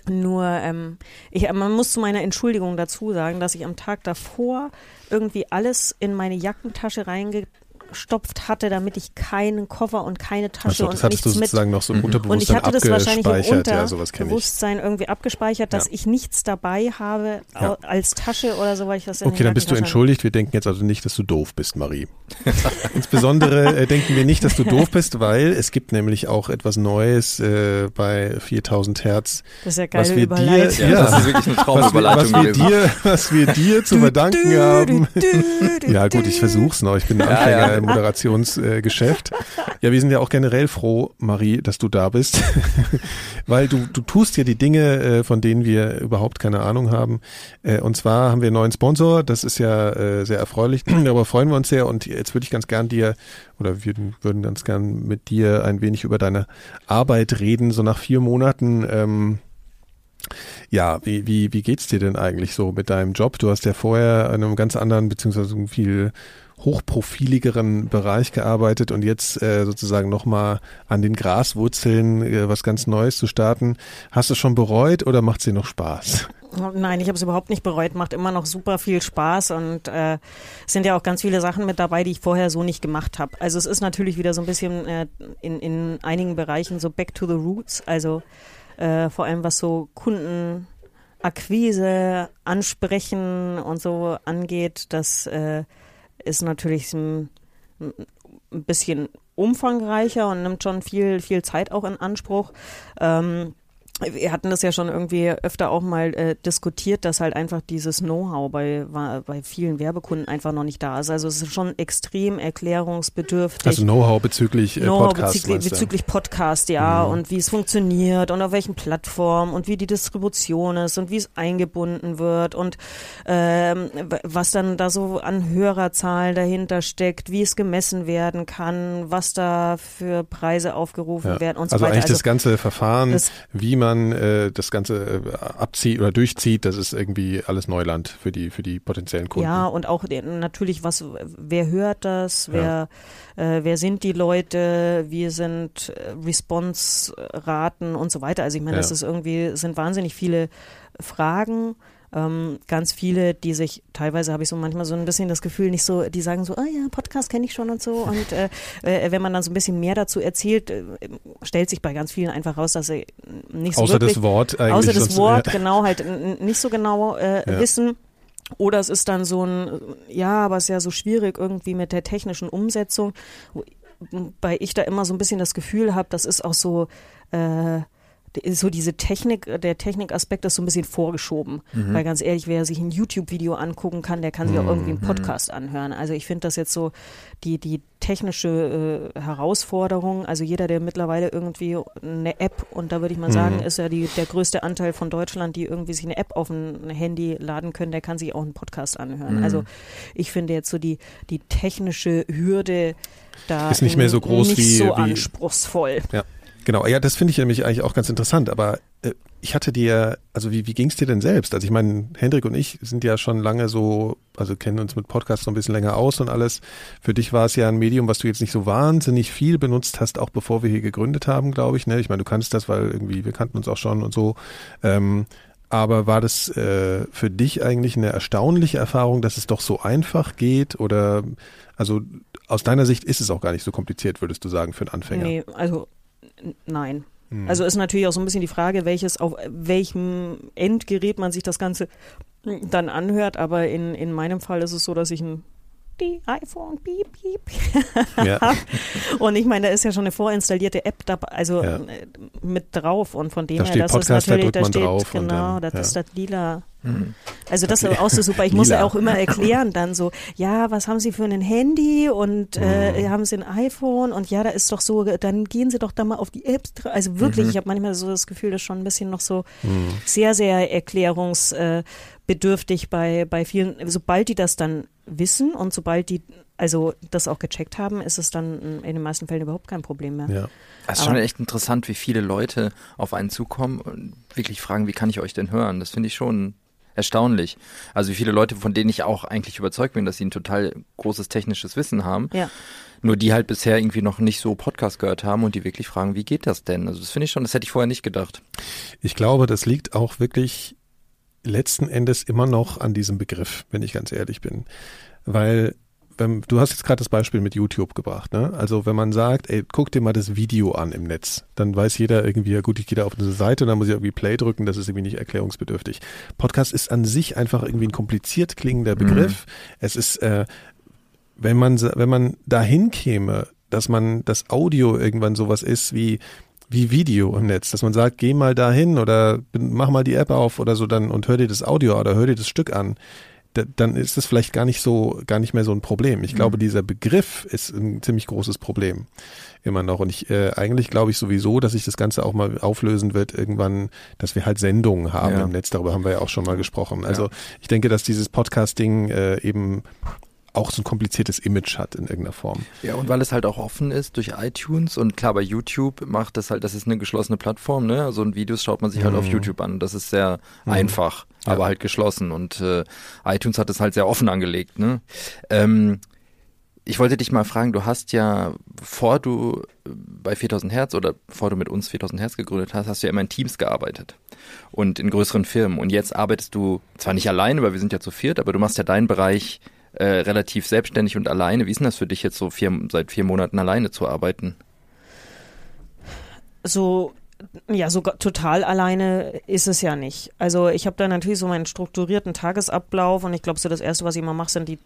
Nur, ähm, ich, man muss zu meiner Entschuldigung dazu sagen, dass ich am Tag davor irgendwie alles in meine Jackentasche reingestopft hatte, damit ich keinen Koffer und keine Tasche das und hattest du nichts mit sozusagen noch so im Mhm. und ich Unterbewusstsein hatte das wahrscheinlich im abgespeichert. Ja. Unterbewusstsein irgendwie abgespeichert, dass Ja. ich nichts dabei habe Ja. als Tasche oder so, weil ich das Okay, dann bist du entschuldigt. Wir denken jetzt also nicht, dass du doof bist, Marie. Insbesondere äh, denken wir nicht, dass du doof bist, weil es gibt nämlich auch etwas Neues äh, bei 4000 Hertz. Das ist ja geile was wir dir, Ja, ja, das ist wirklich eine was wir, was wir dir, was wir dir zu verdanken haben. Ja gut, ich versuch's noch. Ich bin ein Anfänger im Moderationsgeschäft. Ja, wir sind ja auch generell froh, Marie, dass du da bist, weil du du tust ja die Dinge, äh, von denen wir überhaupt keine Ahnung haben. Äh, Und zwar haben wir einen neuen Sponsor. Das ist ja äh, sehr erfreulich. Darüber freuen wir uns sehr. Und jetzt würde ich ganz gern dir oder wir würden ganz gern mit dir ein wenig über deine Arbeit reden. So nach vier Monaten. Ähm, ja, wie, wie, wie geht's dir denn eigentlich so mit deinem Job? Du hast ja vorher in einem ganz anderen, beziehungsweise viel hochprofiligeren Bereich gearbeitet und jetzt äh, sozusagen nochmal an den Graswurzeln äh, was ganz Neues zu starten. Hast du schon bereut oder macht es dir noch Spaß? Nein, ich habe es überhaupt nicht bereut. Macht immer noch super viel Spaß und äh, sind ja auch ganz viele Sachen mit dabei, die ich vorher so nicht gemacht habe. Also es ist natürlich wieder so ein bisschen äh, in, in einigen Bereichen so back to the roots. Also äh, vor allem was so Kundenakquise, Ansprechen und so angeht, das äh, ist natürlich ein, ein bisschen umfangreicher und nimmt schon viel, viel Zeit auch in Anspruch. Ähm, wir hatten das ja schon irgendwie öfter auch mal äh, diskutiert, dass halt einfach dieses Know-how bei, bei vielen Werbekunden einfach noch nicht da ist. Also es ist schon extrem erklärungsbedürftig. Also Know-how bezüglich äh, Know-how Podcasts. bezüglich, bezüglich Podcast, ja, und wie es funktioniert und auf welchen Plattformen und wie die Distribution ist und wie es eingebunden wird und ähm, was dann da so an Hörerzahlen dahinter steckt, wie es gemessen werden kann, was da für Preise aufgerufen Ja. werden und so also weiter. eigentlich das ganze Verfahren, das- wie man äh, das Ganze äh, abzieht oder durchzieht, das ist irgendwie alles Neuland für die für die potenziellen Kunden. Ja, und auch natürlich, was, wer hört das, wer, äh, wer sind die Leute, wie sind äh, Response-Raten und so weiter. Also ich meine, Ja. das ist irgendwie, sind wahnsinnig viele Fragen. Ähm, ganz viele, die sich, teilweise habe ich so manchmal so ein bisschen das Gefühl, nicht so, die sagen so, ah ja, Podcast kenne ich schon und so. Und äh, äh, wenn man dann so ein bisschen mehr dazu erzählt, äh, stellt sich bei ganz vielen einfach raus, dass sie nicht so Außer wirklich das Wort eigentlich. außer das sonst- Wort ja. genau halt nicht so genau äh, Ja. wissen. Oder es ist dann so ein, ja, aber es ist ja so schwierig irgendwie mit der technischen Umsetzung, wobei ich da immer so ein bisschen das Gefühl habe, das ist auch so, äh, so diese Technik, der Technikaspekt ist so ein bisschen vorgeschoben. Weil ganz ehrlich, wer sich ein YouTube-Video angucken kann, der kann sich auch irgendwie einen Podcast anhören. Also ich finde das jetzt so die, die technische äh, Herausforderung. Also jeder, der mittlerweile irgendwie eine App, und da würde ich mal sagen, ist ja die, der größte Anteil von Deutschland, die irgendwie sich eine App auf ein Handy laden können, der kann sich auch einen Podcast anhören. Also ich finde jetzt so die, die technische Hürde da Ist nicht mehr so groß nicht wie- so wie- anspruchsvoll. Ja, genau. Ja, das finde ich nämlich eigentlich auch ganz interessant. Aber äh, ich hatte dir, also wie, wie ging es dir denn selbst? Also ich meine, Hendrik und ich sind ja schon lange so, also kennen uns mit Podcasts so ein bisschen länger aus und alles. Für dich war es ja ein Medium, was du jetzt nicht so wahnsinnig viel benutzt hast, auch bevor wir hier gegründet haben, glaube ich. Ne? Ich meine, du kannst das, weil irgendwie wir kannten uns auch schon und so. Ähm, aber war das äh, für dich eigentlich eine erstaunliche Erfahrung, dass es doch so einfach geht? Oder also aus deiner Sicht ist es auch gar nicht so kompliziert, würdest du sagen, für einen Anfänger? Nee, also nein. Also ist natürlich auch so ein bisschen die Frage, welches auf welchem Endgerät man sich das Ganze dann anhört, aber in, in meinem Fall ist es so, dass ich ein die iPhone, piep, piep. Ja. und ich meine, da ist ja schon eine vorinstallierte App dabei, also Ja. äh, mit drauf und von dem Da her, das Podcast, da ist natürlich, drückt man steht, genau, dann, das ist ja. das lila. Also das ist auch so super. Ich muss Lila. ja auch immer erklären dann so, ja, was haben Sie für ein Handy und Mhm. äh, haben Sie ein iPhone und ja, da ist doch so, dann gehen Sie doch da mal auf die Apps. Also wirklich, Mhm. ich habe manchmal so das Gefühl, das ist schon ein bisschen noch so sehr, sehr erklärungsbedürftig bei, bei vielen. Sobald die das dann wissen und sobald die also das auch gecheckt haben, ist es dann in den meisten Fällen überhaupt kein Problem mehr. Ja. Es ist Aber- schon echt interessant, wie viele Leute auf einen zukommen und wirklich fragen, wie kann ich euch denn hören? Das finde ich schon erstaunlich. Also wie viele Leute, von denen ich auch eigentlich überzeugt bin, dass sie ein total großes technisches Wissen haben, Ja. nur die halt bisher irgendwie noch nicht so Podcast gehört haben und die wirklich fragen, wie geht das denn? Also das finde ich schon, das hätte ich vorher nicht gedacht. Ich glaube, das liegt auch wirklich letzten Endes immer noch an diesem Begriff, wenn ich ganz ehrlich bin. Weil wenn, du hast jetzt gerade das Beispiel mit YouTube gebracht, ne? Also wenn man sagt, ey, guck dir mal das Video an im Netz, dann weiß jeder irgendwie, ja gut, ich gehe da auf eine Seite und dann muss ich irgendwie Play drücken, das ist irgendwie nicht erklärungsbedürftig. Podcast ist an sich einfach irgendwie ein kompliziert klingender Begriff. Es ist, äh, wenn man wenn man dahin käme, dass man das Audio irgendwann sowas ist wie wie Video im Netz, dass man sagt, geh mal dahin oder mach mal die App auf oder so dann und hör dir das Audio oder hör dir das Stück an, da, dann ist es vielleicht gar nicht so, gar nicht mehr so ein Problem. Ich glaube, dieser Begriff ist ein ziemlich großes Problem immer noch. Und ich äh, eigentlich glaube ich sowieso, dass sich das Ganze auch mal auflösen wird irgendwann, dass wir halt Sendungen haben Ja. im Netz. Darüber haben wir ja auch schon mal gesprochen. Also ich denke, dass dieses Podcasting äh, eben auch so ein kompliziertes Image hat in irgendeiner Form. Ja, und weil es halt auch offen ist durch iTunes und klar, bei YouTube macht das halt, das ist eine geschlossene Plattform, ne? Also ein Videos schaut man sich halt auf YouTube an. Das ist sehr einfach, aber halt geschlossen. Und äh, iTunes hat es halt sehr offen angelegt, ne? Ähm, ich wollte dich mal fragen, du hast ja, bevor du äh, bei 4000 Hertz oder bevor du mit uns 4000 Hertz gegründet hast, hast du ja immer in Teams gearbeitet und in größeren Firmen. Und jetzt arbeitest du zwar nicht alleine, weil wir sind ja zu viert, aber du machst ja deinen Bereich äh, relativ selbstständig und alleine. Wie ist denn das für dich jetzt so vier, seit vier Monaten alleine zu arbeiten? so ja, so total alleine ist es ja nicht. Also ich habe da natürlich so meinen strukturierten Tagesablauf und ich glaube, so das Erste, was ich immer mache, sind die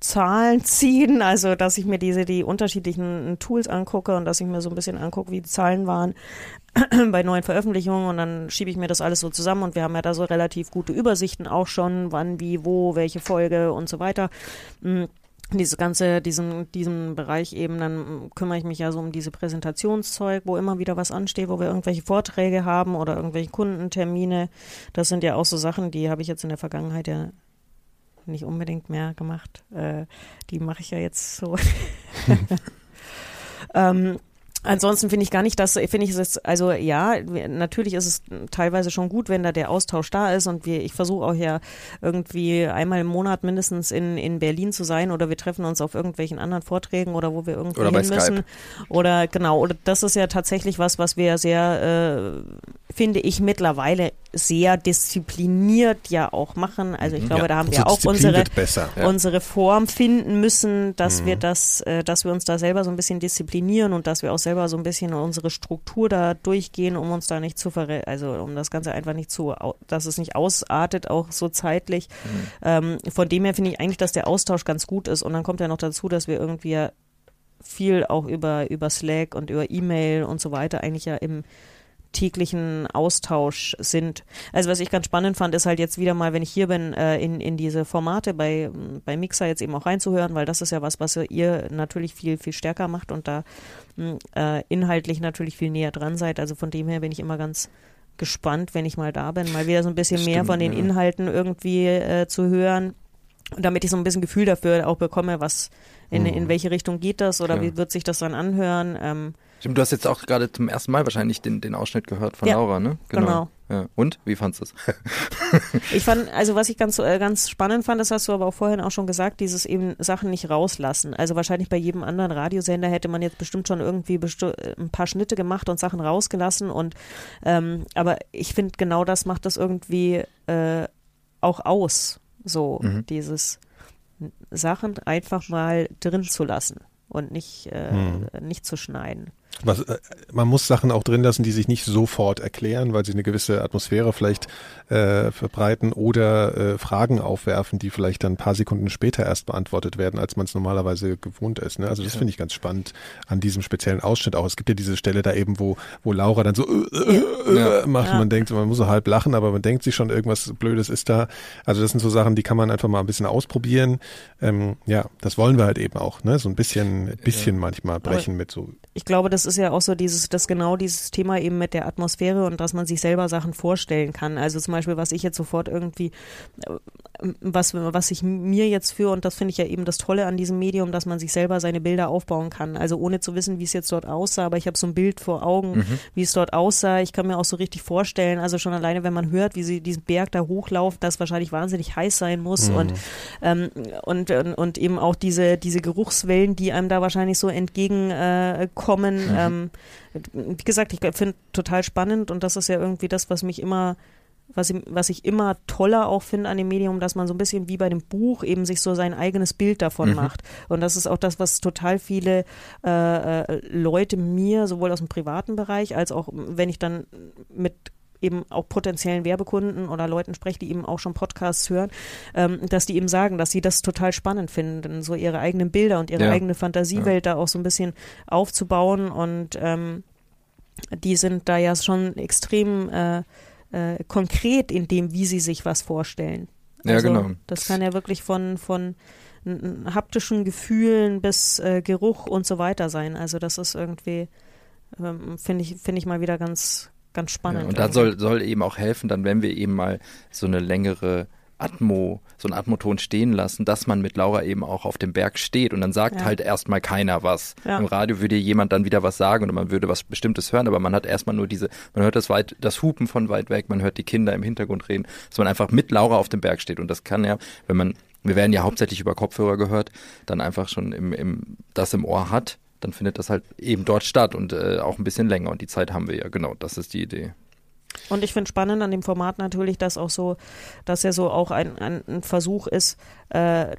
Zahlen ziehen, also dass ich mir diese die unterschiedlichen Tools angucke und dass ich mir so ein bisschen angucke, wie die Zahlen waren bei neuen Veröffentlichungen und dann schiebe ich mir das alles so zusammen und wir haben ja da so relativ gute Übersichten auch schon, wann, wie, wo, welche Folge und so weiter. Mm, Diese ganze, diesen, diesen Bereich eben, dann mm, kümmere ich mich ja so um diese Präsentationszeug, wo immer wieder was ansteht, wo wir irgendwelche Vorträge haben oder irgendwelche Kundentermine. Das sind ja auch so Sachen, die habe ich jetzt in der Vergangenheit ja nicht unbedingt mehr gemacht. Äh, die mache ich ja jetzt so. ähm, Ansonsten finde ich gar nicht, dass finde ich es jetzt, also ja, natürlich ist es teilweise schon gut, wenn da der Austausch da ist und wir, ich versuche auch ja irgendwie einmal im Monat mindestens in, in Berlin zu sein oder wir treffen uns auf irgendwelchen anderen Vorträgen oder wo wir irgendwo Oder hin müssen. Oder genau, oder das ist ja tatsächlich was, was wir sehr, äh, finde ich, mittlerweile sehr diszipliniert ja auch machen. Also ich glaube, Ja, da haben wir auch unsere, besser. Ja. unsere Form finden müssen, dass Mhm. wir das, äh, dass wir uns da selber so ein bisschen disziplinieren und dass wir auch selber so ein bisschen unsere Struktur da durchgehen, um uns da nicht zu verre also um das Ganze einfach nicht zu, dass es nicht ausartet, auch so zeitlich. Ähm, von dem her finde ich eigentlich, dass der Austausch ganz gut ist und dann kommt ja noch dazu, dass wir irgendwie viel auch über, über Slack und über E-Mail und so weiter eigentlich ja im täglichen Austausch sind. Also was ich ganz spannend fand, ist halt jetzt wieder mal, wenn ich hier bin, äh, in, in diese Formate bei, bei Mixer jetzt eben auch reinzuhören, weil das ist ja was, was ihr natürlich viel, viel stärker macht und da mh, äh, inhaltlich natürlich viel näher dran seid. Also von dem her bin ich immer ganz gespannt, wenn ich mal da bin, mal wieder so ein bisschen mehr Stimmt, von den ja. Inhalten irgendwie äh, zu hören. Und damit ich so ein bisschen Gefühl dafür auch bekomme, was in, in welche Richtung geht das oder Klar. wie wird sich das dann anhören. Ähm, Stimmt, du hast jetzt auch gerade zum ersten Mal wahrscheinlich den, den Ausschnitt gehört von Ja, Laura, ne? genau. Ja. Und? Wie fandst du es? Ich fand, also was ich ganz, äh, ganz spannend fand, das hast du aber auch vorhin auch schon gesagt, dieses eben Sachen nicht rauslassen. Also wahrscheinlich bei jedem anderen Radiosender hätte man jetzt bestimmt schon irgendwie besti äh, ein paar Schnitte gemacht und Sachen rausgelassen und ähm, aber ich finde genau das macht das irgendwie äh, auch aus. So, dieses Sachen einfach mal drin zu lassen und nicht, äh, nicht zu schneiden. Was, äh, man muss Sachen auch drin lassen, die sich nicht sofort erklären, weil sie eine gewisse Atmosphäre vielleicht äh, verbreiten oder äh, Fragen aufwerfen, die vielleicht dann ein paar Sekunden später erst beantwortet werden, als man es normalerweise gewohnt ist. Ne? Also das ja. finde ich ganz spannend an diesem speziellen Ausschnitt auch. Es gibt ja diese Stelle da eben, wo, wo Laura dann so äh, äh, äh ja. macht. Ja. Man denkt, man muss so halb lachen, aber man denkt sich schon, irgendwas Blödes ist da. Also das sind so Sachen, die kann man einfach mal ein bisschen ausprobieren. Ähm, ja, das wollen wir halt eben auch. Ne? So ein bisschen, bisschen manchmal brechen aber mit so. Ich glaube, das ist ja auch so dieses, das genau dieses Thema eben mit der Atmosphäre und dass man sich selber Sachen vorstellen kann. Also zum Beispiel, was ich jetzt sofort irgendwie, äh, was, was ich mir jetzt für, und das finde ich ja eben das Tolle an diesem Medium, dass man sich selber seine Bilder aufbauen kann. Also ohne zu wissen, wie es jetzt dort aussah, aber ich habe so ein Bild vor Augen, mhm. wie es dort aussah. Ich kann mir auch so richtig vorstellen, also schon alleine, wenn man hört, wie sie diesen Berg da hochlaufen, das wahrscheinlich wahnsinnig heiß sein muss mhm. und, ähm, und, und, und eben auch diese, diese Geruchswellen, die einem da wahrscheinlich so entgegenkommen. Äh, mhm. Ähm, wie gesagt, ich finde total spannend und das ist ja irgendwie das, was mich immer was ich, was ich immer toller auch finde an dem Medium, dass man so ein bisschen wie bei dem Buch eben sich so sein eigenes Bild davon mhm. macht. Und das ist auch das, was total viele äh, äh Leute mir, sowohl aus dem privaten Bereich, als auch wenn ich dann mit eben auch potenziellen Werbekunden oder Leuten spreche, die eben auch schon Podcasts hören, ähm, dass die eben sagen, dass sie das total spannend finden, so ihre eigenen Bilder und ihre ja. eigene Fantasiewelt ja. da auch so ein bisschen aufzubauen und ähm, die sind da ja schon extrem äh, äh, konkret in dem, wie sie sich was vorstellen. Also, ja, genau. Das kann ja wirklich von, von haptischen Gefühlen bis äh, Geruch und so weiter sein. Also das ist irgendwie, ähm, finde ich, finde ich mal wieder ganz, ganz spannend. Ja, und da soll, soll eben auch helfen, dann wenn wir eben mal so eine längere Atmo, so ein Atmoton stehen lassen, dass man mit Laura eben auch auf dem Berg steht und dann sagt ja. halt erstmal keiner was. Ja. Im Radio würde jemand dann wieder was sagen oder man würde was Bestimmtes hören, aber man hat erstmal nur diese, man hört das weit, das Hupen von weit weg, man hört die Kinder im Hintergrund reden, dass man einfach mit Laura auf dem Berg steht und das kann ja, wenn man, wir werden ja hauptsächlich über Kopfhörer gehört, dann einfach schon im, im, das im Ohr hat, dann findet das halt eben dort statt und äh, auch ein bisschen länger und die Zeit haben wir ja, genau, das ist die Idee. Und ich finde spannend an dem Format natürlich, dass auch so, dass er so auch ein, ein Versuch ist, äh,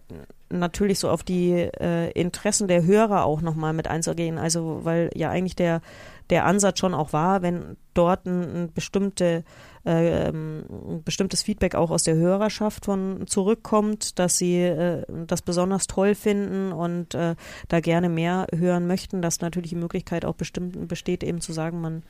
natürlich so auf die äh, Interessen der Hörer auch nochmal mit einzugehen. Also weil ja eigentlich der, der Ansatz schon auch war, wenn dort ein, ein bestimmte äh, ein bestimmtes Feedback auch aus der Hörerschaft von zurückkommt, dass sie äh, das besonders toll finden und äh, da gerne mehr hören möchten, dass natürlich die Möglichkeit auch bestimmt besteht, eben zu sagen, man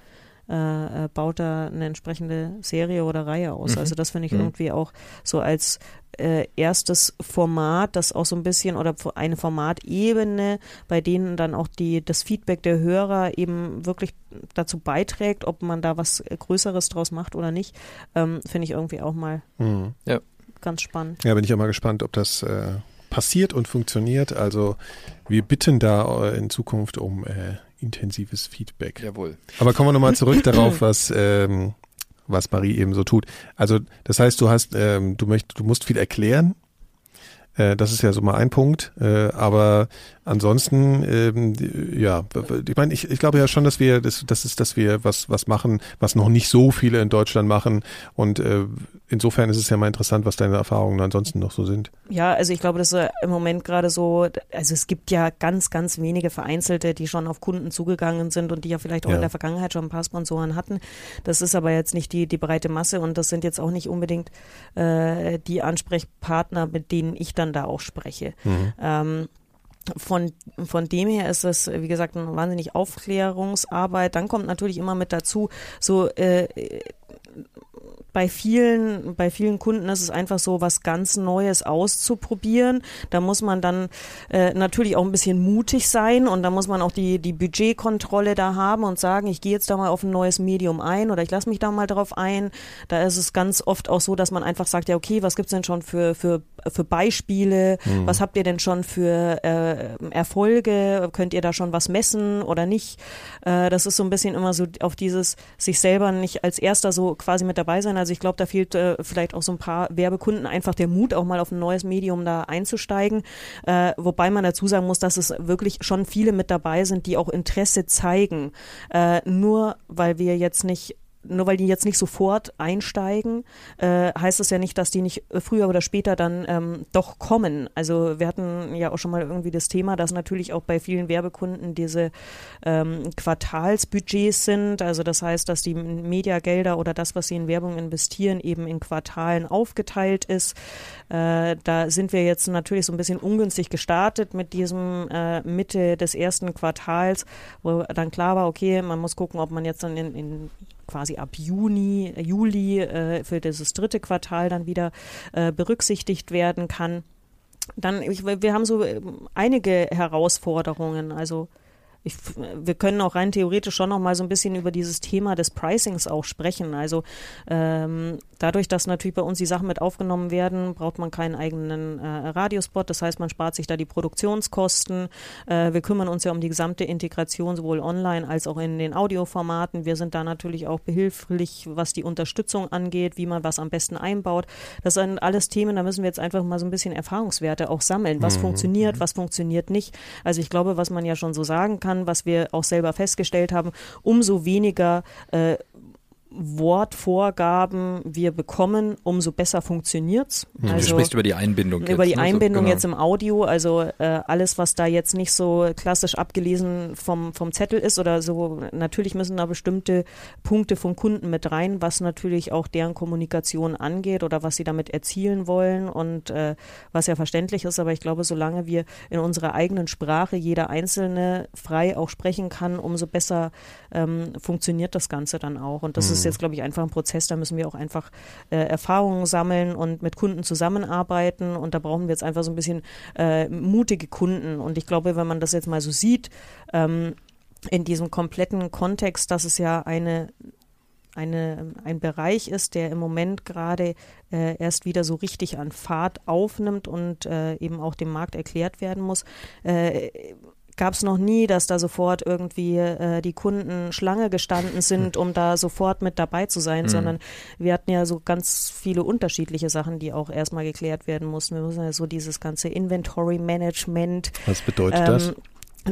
äh, äh, baut da eine entsprechende Serie oder Reihe aus. Mhm. Also das finde ich mhm. irgendwie auch so als äh, erstes Format, das auch so ein bisschen oder eine Formatebene, bei denen dann auch die das Feedback der Hörer eben wirklich dazu beiträgt, ob man da was Größeres draus macht oder nicht, ähm, finde ich irgendwie auch mal mhm. ja. ganz spannend. Ja, bin ich auch mal gespannt, ob das äh, passiert und funktioniert. Also wir bitten da äh, in Zukunft um äh, intensives Feedback. Jawohl. Aber kommen wir nochmal zurück darauf, was, ähm, was Marie eben so tut. Also das heißt, du hast, ähm, du möchtest, du musst viel erklären. Äh, das ist ja so mal ein Punkt. Äh, aber ansonsten, ähm, ja, ich meine, ich, ich glaube ja schon, dass wir, das, das ist, dass wir was, was machen, was noch nicht so viele in Deutschland machen. Und äh, insofern ist es ja mal interessant, was deine Erfahrungen ansonsten noch so sind. Ja, also ich glaube, dass im Moment gerade so, also es gibt ja ganz, ganz wenige Vereinzelte, die schon auf Kunden zugegangen sind und die ja vielleicht auch ja. in der Vergangenheit schon ein paar Sponsoren hatten. Das ist aber jetzt nicht die, die breite Masse und das sind jetzt auch nicht unbedingt äh, die Ansprechpartner, mit denen ich dann da auch spreche. Mhm. Ähm, von, von dem her ist es, wie gesagt, eine wahnsinnig Aufklärungsarbeit. Dann kommt natürlich immer mit dazu, so äh, bei vielen, bei vielen Kunden ist es einfach so, was ganz Neues auszuprobieren. Da muss man dann äh, natürlich auch ein bisschen mutig sein und da muss man auch die, die Budgetkontrolle da haben und sagen, ich gehe jetzt da mal auf ein neues Medium ein oder ich lasse mich da mal drauf ein. Da ist es ganz oft auch so, dass man einfach sagt, ja, okay, was gibt's denn schon für, für, für Beispiele? Mhm. Was habt ihr denn schon für äh, Erfolge? Könnt ihr da schon was messen oder nicht? Äh, das ist so ein bisschen immer so auf dieses sich selber nicht als erster so quasi mit dabei sein. Also also ich glaube, da fehlt äh, vielleicht auch so ein paar Werbekunden einfach der Mut, auch mal auf ein neues Medium da einzusteigen. Äh, wobei man dazu sagen muss, dass es wirklich schon viele mit dabei sind, die auch Interesse zeigen. Äh, nur weil wir jetzt nicht nur weil die jetzt nicht sofort einsteigen, äh, heißt das ja nicht, dass die nicht früher oder später dann ähm, doch kommen. Also wir hatten ja auch schon mal irgendwie das Thema, dass natürlich auch bei vielen Werbekunden diese ähm, Quartalsbudgets sind. Also das heißt, dass die Mediagelder oder das, was sie in Werbung investieren, eben in Quartalen aufgeteilt ist. Äh, da sind wir jetzt natürlich so ein bisschen ungünstig gestartet mit diesem äh, Mitte des ersten Quartals, wo dann klar war, okay, man muss gucken, ob man jetzt dann in, in quasi ab Juni, Juli äh, für dieses dritte Quartal dann wieder äh, berücksichtigt werden kann. Dann, ich, wir haben so ähm, einige Herausforderungen. Also ich, wir können auch rein theoretisch schon noch mal so ein bisschen über dieses Thema des Pricings auch sprechen. Also ähm, dadurch, dass natürlich bei uns die Sachen mit aufgenommen werden, braucht man keinen eigenen äh, Radiospot. Das heißt, man spart sich da die Produktionskosten. Äh, wir kümmern uns ja um die gesamte Integration sowohl online als auch in den Audioformaten. Wir sind da natürlich auch behilflich, was die Unterstützung angeht, wie man was am besten einbaut. Das sind alles Themen, da müssen wir jetzt einfach mal so ein bisschen Erfahrungswerte auch sammeln. Was mhm. funktioniert, mhm. was funktioniert nicht. Also ich glaube, was man ja schon so sagen kann, kann, was wir auch selber festgestellt haben, umso weniger äh, Wortvorgaben wir bekommen, umso besser funktioniert's. Mhm. Also, du sprichst über die Einbindung. Über jetzt, die ne? Einbindung genau. jetzt im Audio, also äh, alles, was da jetzt nicht so klassisch abgelesen vom, vom Zettel ist oder so, natürlich müssen da bestimmte Punkte vom Kunden mit rein, was natürlich auch deren Kommunikation angeht oder was sie damit erzielen wollen und äh, was ja verständlich ist, aber ich glaube, solange wir in unserer eigenen Sprache jeder Einzelne frei auch sprechen kann, umso besser ähm, funktioniert das Ganze dann auch. Und das mhm. ist jetzt, glaube ich, einfach ein Prozess. Da müssen wir auch einfach äh, Erfahrungen sammeln und mit Kunden zusammenarbeiten. Und da brauchen wir jetzt einfach so ein bisschen äh, mutige Kunden. Und ich glaube, wenn man das jetzt mal so sieht, ähm, in diesem kompletten Kontext, dass es ja eine eine, ein Bereich ist, der im Moment gerade äh, erst wieder so richtig an Fahrt aufnimmt und äh, eben auch dem Markt erklärt werden muss. Äh, gab es noch nie, dass da sofort irgendwie äh, die Kunden Schlange gestanden sind, um da sofort mit dabei zu sein, mhm. sondern wir hatten ja so ganz viele unterschiedliche Sachen, die auch erstmal geklärt werden mussten. Wir müssen ja so dieses ganze Inventory Management. Was bedeutet ähm, das?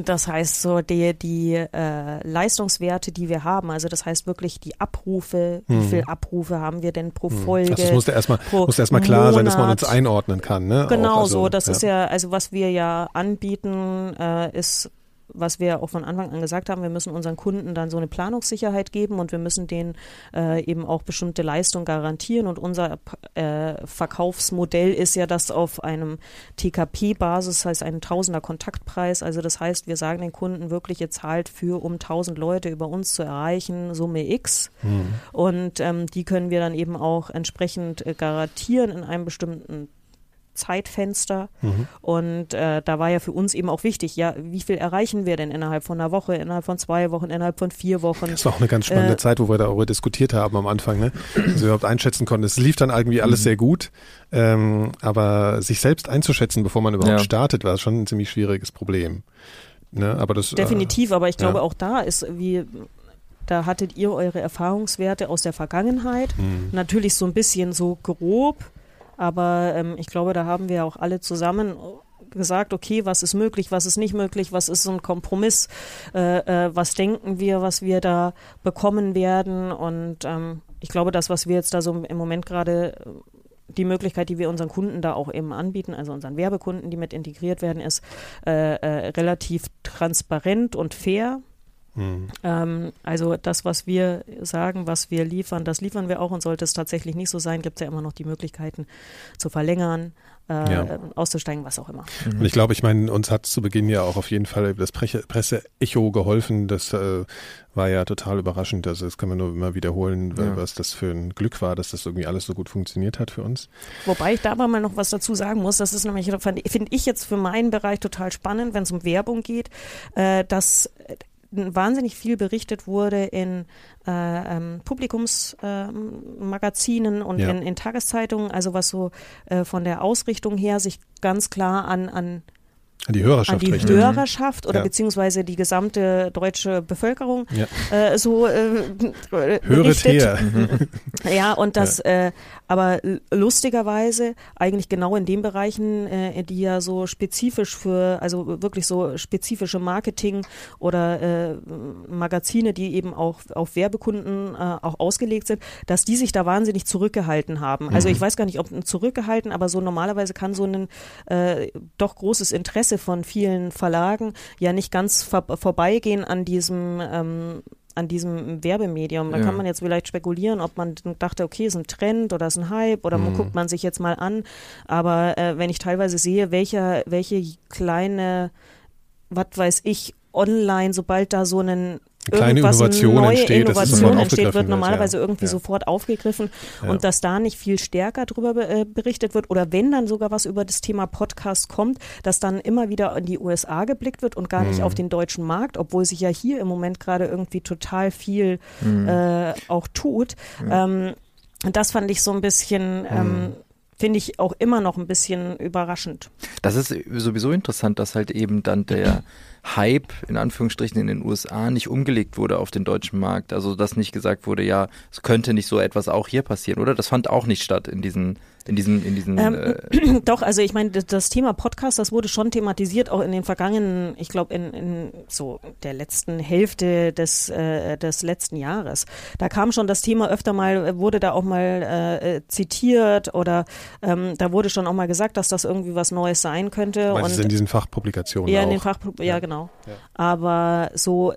Das heißt so die, die äh, Leistungswerte, die wir haben, also das heißt wirklich die Abrufe, hm. wie viele Abrufe haben wir denn pro Folge? Also es musste erstmal muss erstmal klar sein, dass man uns einordnen kann. Ne? Genau also, so, das ja. ist ja, also was wir ja anbieten, äh, ist was wir auch von Anfang an gesagt haben, wir müssen unseren Kunden dann so eine Planungssicherheit geben und wir müssen denen äh, eben auch bestimmte Leistungen garantieren. Und unser äh, Verkaufsmodell ist ja das auf einem TKP-Basis, das heißt einen Tausender Kontaktpreis. Also das heißt, wir sagen den Kunden wirklich, ihr zahlt für, um 1000 Leute über uns zu erreichen, Summe X. Mhm. Und ähm, die können wir dann eben auch entsprechend äh, garantieren in einem bestimmten Zeitfenster. Mhm. Und äh, da war ja für uns eben auch wichtig, ja, wie viel erreichen wir denn innerhalb von einer Woche, innerhalb von zwei Wochen, innerhalb von vier Wochen? Das war auch eine ganz spannende äh, Zeit, wo wir darüber diskutiert haben am Anfang, ne? Also wir überhaupt einschätzen konnten. Es lief dann irgendwie alles mhm. sehr gut, ähm, aber sich selbst einzuschätzen, bevor man überhaupt ja. startet, war schon ein ziemlich schwieriges Problem. Ne? Aber das, Definitiv, äh, aber ich glaube ja. auch da ist wie da hattet ihr eure Erfahrungswerte aus der Vergangenheit. Mhm. Natürlich so ein bisschen so grob, aber ähm, ich glaube, da haben wir auch alle zusammen gesagt, okay, was ist möglich, was ist nicht möglich, was ist so ein Kompromiss, äh, äh, was denken wir, was wir da bekommen werden. Und ähm, ich glaube, das, was wir jetzt da so im Moment gerade die Möglichkeit, die wir unseren Kunden da auch eben anbieten, also unseren Werbekunden, die mit integriert werden, ist äh, äh, relativ transparent und fair. Mhm. Ähm, also das, was wir sagen, was wir liefern, das liefern wir auch und sollte es tatsächlich nicht so sein, gibt es ja immer noch die Möglichkeiten zu verlängern, äh, ja. auszusteigen, was auch immer. Mhm. Und ich glaube, ich meine, uns hat zu Beginn ja auch auf jeden Fall das Presse-Echo geholfen. Das äh, war ja total überraschend. Also das kann man nur immer wiederholen, ja. was das für ein Glück war, dass das irgendwie alles so gut funktioniert hat für uns. Wobei ich da aber mal noch was dazu sagen muss. Das ist nämlich, finde ich jetzt für meinen Bereich total spannend, wenn es um Werbung geht, äh, dass wahnsinnig viel berichtet wurde in äh, ähm, Publikumsmagazinen äh, und ja. in, in, Tageszeitungen, also was so äh, von der Ausrichtung her sich ganz klar an, an an die Hörerschaft an die richtet. Hörerschaft oder Ja. beziehungsweise die gesamte deutsche Bevölkerung Ja. äh, so äh, Höret her. Ja, und das, äh, aber lustigerweise eigentlich genau in den Bereichen, äh, die ja so spezifisch für, also wirklich so spezifische Marketing oder äh, Magazine, die eben auch auf Werbekunden äh, auch ausgelegt sind, dass die sich da wahnsinnig zurückgehalten haben. Also ich weiß gar nicht, ob zurückgehalten, aber so normalerweise kann so ein äh, doch großes Interesse von vielen Verlagen ja nicht ganz vor vorbeigehen an diesem ähm, an diesem Werbemedium. Da Ja. kann man jetzt vielleicht spekulieren, ob man dachte, okay, ist ein Trend oder ist ein Hype oder man guckt man sich jetzt mal an. Aber äh, wenn ich teilweise sehe, welcher, welche kleine, was weiß ich, online, sobald da so ein kleine irgendwas, Innovation neue entsteht, Innovation entsteht, wird normalerweise ja. irgendwie Ja. sofort aufgegriffen Ja. und dass da nicht viel stärker drüber be- äh, berichtet wird oder wenn dann sogar was über das Thema Podcast kommt, dass dann immer wieder in die USA geblickt wird und gar nicht Mhm. auf den deutschen Markt, obwohl sich ja hier im Moment gerade irgendwie total viel Mhm. äh, auch tut. Ähm, und das fand ich so ein bisschen, Mhm. ähm, finde ich auch immer noch ein bisschen überraschend. Das ist sowieso interessant, dass halt eben dann der Hype in Anführungsstrichen in den USA nicht umgelegt wurde auf den deutschen Markt. Also dass nicht gesagt wurde, ja, es könnte nicht so etwas auch hier passieren, oder? Das fand auch nicht statt in diesen, in diesen, in diesen. Ähm, äh, Doch, also ich meine, das- Thema Podcast, das wurde schon thematisiert, auch in den vergangenen, ich glaube, in, in so der letzten Hälfte des, äh, des letzten Jahres. Da kam schon das Thema öfter mal, wurde da auch mal äh, äh, zitiert oder ähm, da wurde schon auch mal gesagt, dass das irgendwie was Neues sein könnte. Du und in diesen Fachpublikationen ja, in den Fach, ja, Ja. genau. Ja. Aber so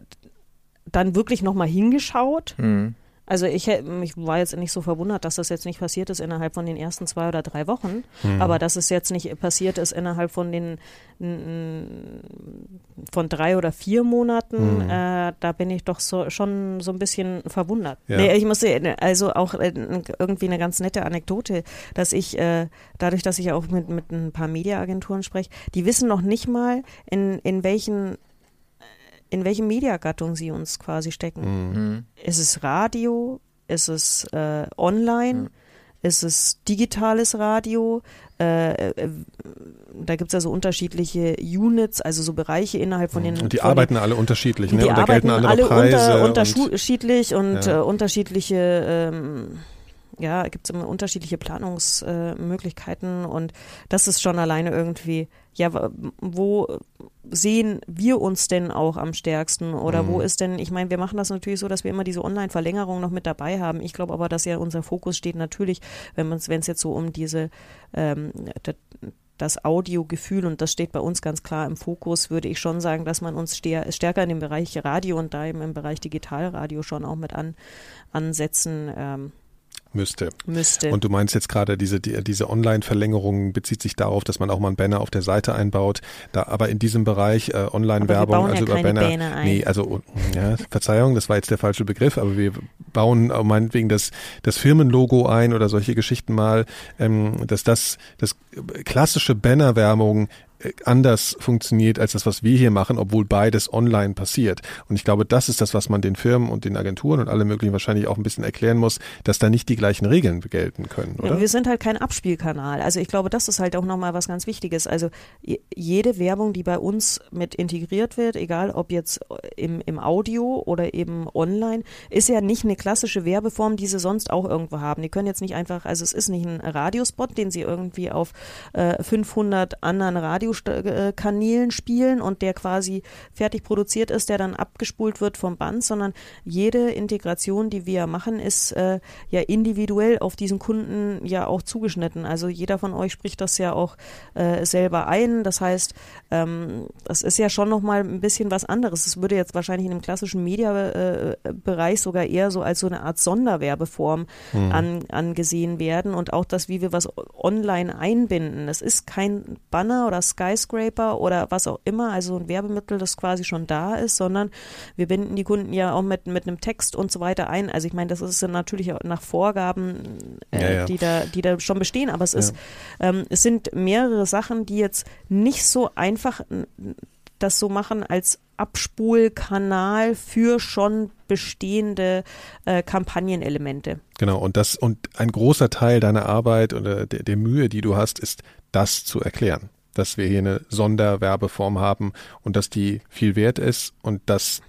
dann wirklich nochmal hingeschaut. mh. Also ich, ich war jetzt nicht so verwundert, dass das jetzt nicht passiert ist innerhalb von den ersten zwei oder drei Wochen, Mhm. aber dass es jetzt nicht passiert ist innerhalb von den von drei oder vier Monaten, Mhm. äh, da bin ich doch so, schon so ein bisschen verwundert. Ja. Nee, ich muss sehen, also auch äh, irgendwie eine ganz nette Anekdote, dass ich äh, dadurch, dass ich auch mit, mit ein paar Mediaagenturen spreche, die wissen noch nicht mal, in, in welchen in welche Mediagattung sie uns quasi stecken. Mhm. Ist es Radio? Ist es äh, online? Ist es digitales Radio? Äh, äh, da gibt es ja so unterschiedliche Units, also so Bereiche innerhalb von den. Und die von arbeiten alle unterschiedlich, den, ne? die Und da gelten andere alle Preise. unter, und, unterschiedlich und Ja. äh, unterschiedliche, ähm, ja, gibt es immer unterschiedliche Planungsmöglichkeiten äh, Möglichkeiten und das ist schon alleine irgendwie, ja, wo sehen wir uns denn auch am stärksten oder Mhm. wo ist denn, ich meine, wir machen das natürlich so, dass wir immer diese Online-Verlängerung noch mit dabei haben. Ich glaube aber, dass ja unser Fokus steht natürlich, wenn man wenn es jetzt so um diese ähm, das Audiogefühl und das steht bei uns ganz klar im Fokus, würde ich schon sagen, dass man uns stär, stärker in dem Bereich Radio und da eben im Bereich Digitalradio schon auch mit an, ansetzen ähm, müsste. müsste. Und du meinst jetzt gerade, diese, die, diese Online-Verlängerung bezieht sich darauf, dass man auch mal einen Banner auf der Seite einbaut. Da, aber in diesem Bereich äh, Online-Werbung, also ja über keine Banner. Banner ein. Nee, also ja, Verzeihung, das war jetzt der falsche Begriff, aber wir bauen meinetwegen das, das Firmenlogo ein oder solche Geschichten mal, ähm, dass das, das klassische Banner-Werbung anders funktioniert als das, was wir hier machen, obwohl beides online passiert. Und ich glaube, das ist das, was man den Firmen und den Agenturen und alle möglichen wahrscheinlich auch ein bisschen erklären muss, dass da nicht die gleichen Regeln gelten können, oder? Ja, wir sind halt kein Abspielkanal. Also ich glaube, das ist halt auch nochmal was ganz Wichtiges. Also je- jede Werbung, die bei uns mit integriert wird, egal ob jetzt im, im Audio oder eben online, ist ja nicht eine klassische Werbeform, die sie sonst auch irgendwo haben. Die können jetzt nicht einfach, also es ist nicht ein Radiospot, den sie irgendwie auf äh, 500 anderen Radiokanälen spielen und der quasi fertig produziert ist, der dann abgespult wird vom Band, sondern jede Integration, die wir machen, ist äh, ja individuell auf diesen Kunden ja auch zugeschnitten. Also jeder von euch spricht das ja auch äh, selber ein. Das heißt, ähm, das ist ja schon nochmal ein bisschen was anderes. Es würde jetzt wahrscheinlich in dem klassischen Media-Bereich sogar eher so als so eine Art Sonderwerbeform an, angesehen werden und auch das, wie wir was online einbinden. Das ist kein Banner oder Skyscraper oder was auch immer, also ein Werbemittel, das quasi schon da ist, sondern wir binden die Kunden ja auch mit, mit einem Text und so weiter ein. Also ich meine, das ist natürlich auch nach Vorgaben, äh, Ja, ja. Die, da, die da schon bestehen, aber es ist, ähm, es sind mehrere Sachen, die jetzt nicht so einfach n- das so machen als Abspulkanal für schon bestehende äh, Kampagnenelemente. Genau, und das, und ein großer Teil deiner Arbeit oder der, der Mühe, die du hast, ist, das zu erklären. dass wir hier eine Sonderwerbeform haben und dass die viel wert ist und dass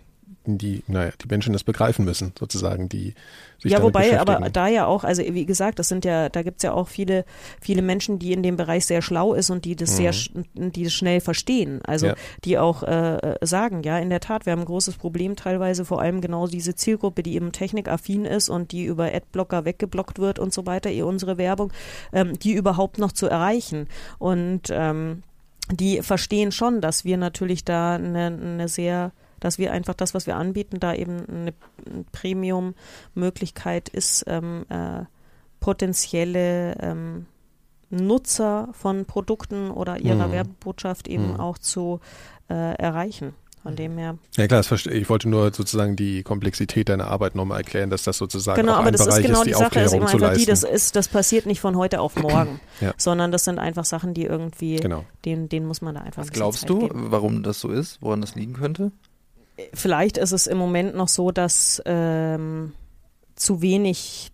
die, naja, die Menschen das begreifen müssen, sozusagen, die sich Ja, wobei, aber da ja auch, also wie gesagt, das sind ja, da gibt's ja auch viele, viele Menschen, die in dem Bereich sehr schlau ist und die das sehr, sch- die das schnell verstehen. Also Mhm. Ja. die auch äh, sagen, ja, in der Tat, wir haben ein großes Problem teilweise, vor allem genau diese Zielgruppe, die eben technikaffin ist und die über Adblocker weggeblockt wird und so weiter, eh unsere Werbung, ähm, die überhaupt noch zu erreichen. Und ähm, die verstehen schon, dass wir natürlich da eine, eine sehr, dass wir einfach das, was wir anbieten, da eben eine Premium-Möglichkeit ist, ähm, äh, potenzielle ähm, Nutzer von Produkten oder ihrer Mhm. Werbebotschaft eben Mhm. auch zu äh, erreichen. Von dem her. Ja klar, ich wollte nur sozusagen die Komplexität deiner Arbeit nochmal erklären, dass das sozusagen Genau, auch aber ein das Bereich ist genau ist, die die Sache, ist Aufklärung eben zu einfach die, das ist, das passiert nicht von heute auf morgen, Ja. sondern das sind einfach Sachen, die irgendwie, genau. denen, denen muss man da einfach Was ein glaubst Zeit du, geben. warum das so ist, woran das liegen könnte? Vielleicht ist es im Moment noch so, dass ähm, zu wenig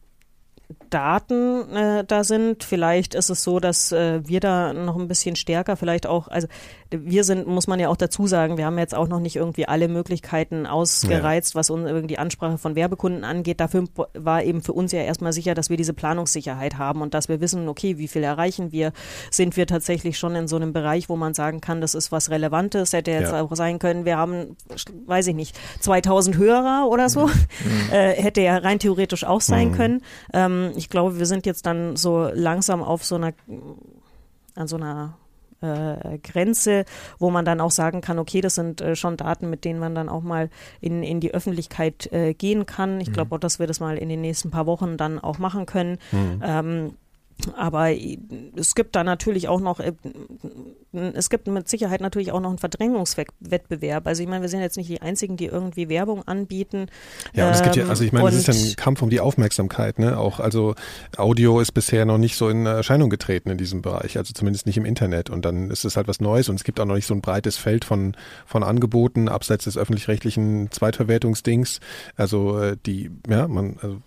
Daten äh, da sind. Vielleicht ist es so, dass äh, wir da noch ein bisschen stärker, vielleicht auch, also wir sind, muss man ja auch dazu sagen, wir haben jetzt auch noch nicht irgendwie alle Möglichkeiten ausgereizt, was uns irgendwie die Ansprache von Werbekunden angeht. Dafür war eben für uns ja erstmal sicher, dass wir diese Planungssicherheit haben und dass wir wissen, okay, wie viel erreichen wir? Sind wir tatsächlich schon in so einem Bereich, wo man sagen kann, das ist was Relevantes? Hätte jetzt Ja. auch sein können, wir haben, weiß ich nicht, 2000 Hörer oder so. Äh, hätte ja rein theoretisch auch sein können. Ähm, ich glaube, wir sind jetzt dann so langsam auf so einer, an so einer äh, Grenze, wo man dann auch sagen kann, okay, das sind äh, schon Daten, mit denen man dann auch mal in, in die Öffentlichkeit äh, gehen kann. Ich glaube auch, dass wir das mal in den nächsten paar Wochen dann auch machen können. Ähm, aber es gibt da natürlich auch noch, äh, es gibt mit Sicherheit natürlich auch noch einen Verdrängungswettbewerb. Also ich meine, wir sind jetzt nicht die Einzigen, die irgendwie Werbung anbieten. Ja, und es gibt ja, Ähm, also ich meine, es ist ja ein Kampf um die Aufmerksamkeit, ne? Auch, also Audio ist bisher noch nicht so in Erscheinung getreten in diesem Bereich, also zumindest nicht im Internet. Und dann ist es halt was Neues und es gibt auch noch nicht so ein breites Feld von, von Angeboten abseits des öffentlich-rechtlichen Zweitverwertungsdings. Also äh, die, ja, man, also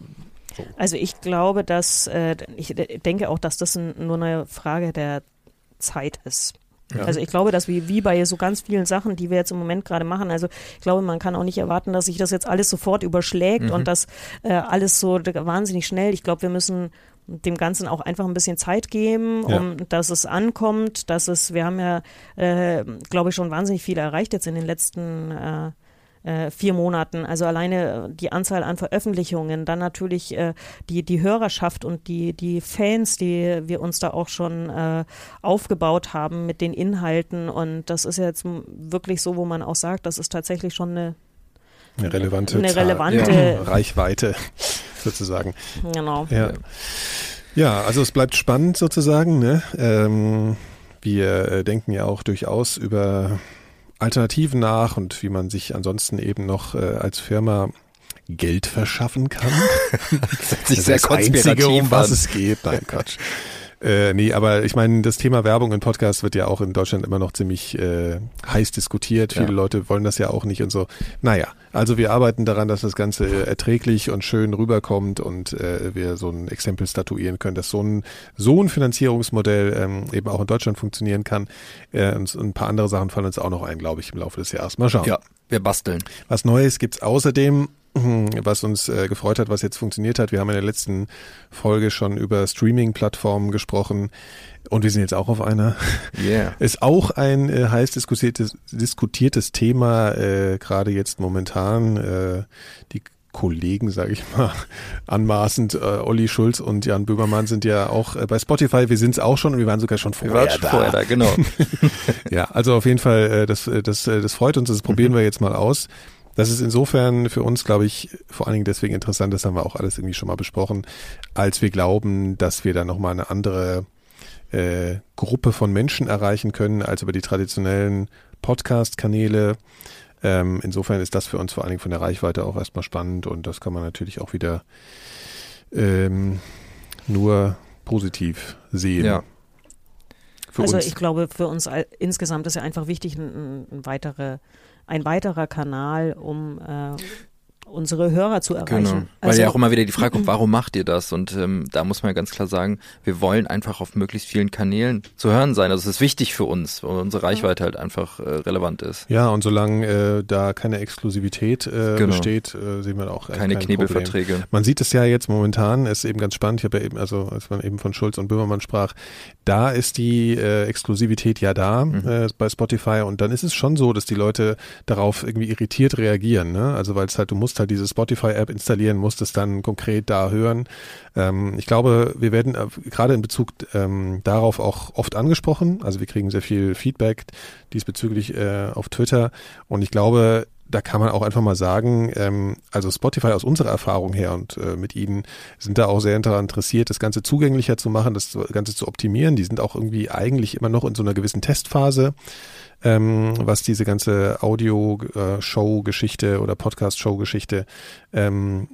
Also ich glaube, dass äh, ich de- denke auch, dass das nur eine Frage der Zeit ist. Ja. Also ich glaube, dass wie, wie bei so ganz vielen Sachen, die wir jetzt im Moment gerade machen, also ich glaube, man kann auch nicht erwarten, dass sich das jetzt alles sofort überschlägt Mhm. und dass äh, alles so wahnsinnig schnell. Ich glaube, wir müssen dem Ganzen auch einfach ein bisschen Zeit geben, Ja. um dass es ankommt, dass es, wir haben ja, äh, glaube ich, schon wahnsinnig viel erreicht jetzt in den letzten äh, äh, vier Monaten. Also alleine die Anzahl an Veröffentlichungen, dann natürlich äh, die, die Hörerschaft und die, die Fans, die wir uns da auch schon äh, aufgebaut haben mit den Inhalten. Und das ist jetzt wirklich so, wo man auch sagt, das ist tatsächlich schon eine, eine relevante, Eine relevante- ja, Reichweite sozusagen. genau. Ja. Ja, also es bleibt spannend sozusagen. Ne? Ähm, wir äh, denken ja auch durchaus über Alternativen nach und wie man sich ansonsten eben noch äh, als Firma Geld verschaffen kann. Das hört sich sehr ist das Einzige, um was an. es geht. Nein, Quatsch. Äh, nee, aber ich meine, das Thema Werbung in Podcasts wird ja auch in Deutschland immer noch ziemlich äh, heiß diskutiert. Viele Ja. Leute wollen das ja auch nicht und so. Naja, also wir arbeiten daran, dass das Ganze äh, erträglich und schön rüberkommt und äh, wir so ein Exempel statuieren können, dass so ein, so ein Finanzierungsmodell ähm, eben auch in Deutschland funktionieren kann. Äh, und ein paar andere Sachen fallen uns auch noch ein, glaube ich, im Laufe des Jahres. Mal schauen. Ja, wir basteln. Was Neues gibt's außerdem, was uns äh, gefreut hat, was jetzt funktioniert hat. Wir haben in der letzten Folge schon über Streaming-Plattformen gesprochen und wir sind jetzt auch auf einer. Yeah. Ist auch ein äh, heiß diskutiertes, diskutiertes Thema, äh, gerade jetzt momentan. Äh, die Kollegen, sage ich mal, anmaßend, äh, Olli Schulz und Jan Böhmermann sind ja auch äh, bei Spotify. Wir sind's auch schon und wir waren sogar schon Wir vorher waren schon da. vorher da, genau. Ja, also auf jeden Fall, äh, das, äh, das, äh, das freut uns, das probieren wir jetzt mal aus. Das ist insofern für uns, glaube ich, vor allen Dingen deswegen interessant, das haben wir auch alles irgendwie schon mal besprochen, als wir glauben, dass wir da nochmal eine andere äh, Gruppe von Menschen erreichen können, als über die traditionellen Podcast-Kanäle. Ähm, insofern ist das für uns vor allen Dingen von der Reichweite auch erstmal spannend und das kann man natürlich auch wieder ähm, nur positiv sehen. Ja. Für also uns. ich glaube, für uns all, insgesamt ist ja einfach wichtig, ein, ein, weitere, ein weiterer Kanal, um äh, unsere Hörer zu erreichen. Genau. Weil Also- ja auch immer wieder die Frage kommt, warum macht ihr das? Und ähm, da muss man ganz klar sagen, wir wollen einfach auf möglichst vielen Kanälen zu hören sein. Also es ist wichtig für uns, weil unsere Reichweite halt einfach äh, relevant ist. Ja, und solange äh, da keine Exklusivität äh, Genau. besteht, äh, sehen wir auch Keine kein Knebelverträge. Problem. Man sieht es ja jetzt momentan, ist eben ganz spannend, ich habe ja eben, also als man eben von Schulz und Böhmermann sprach, da ist die äh, Exklusivität ja da Mhm. äh, bei Spotify und dann ist es schon so, dass die Leute darauf irgendwie irritiert reagieren, ne? Also weil es halt, du musst halt diese Spotify-App installieren, musst es dann konkret da hören. Ähm, ich glaube, wir werden äh, gerade in Bezug ähm, darauf auch oft angesprochen. Also wir kriegen sehr viel Feedback diesbezüglich äh, auf Twitter und ich glaube, da kann man auch einfach mal sagen, ähm, also Spotify aus unserer Erfahrung her und äh, mit Ihnen sind da auch sehr daran interessiert, das Ganze zugänglicher zu machen, das Ganze zu optimieren. Die sind auch irgendwie eigentlich immer noch in so einer gewissen Testphase, ähm, was diese ganze Audio-Show-Geschichte oder Podcast-Show-Geschichte ähm,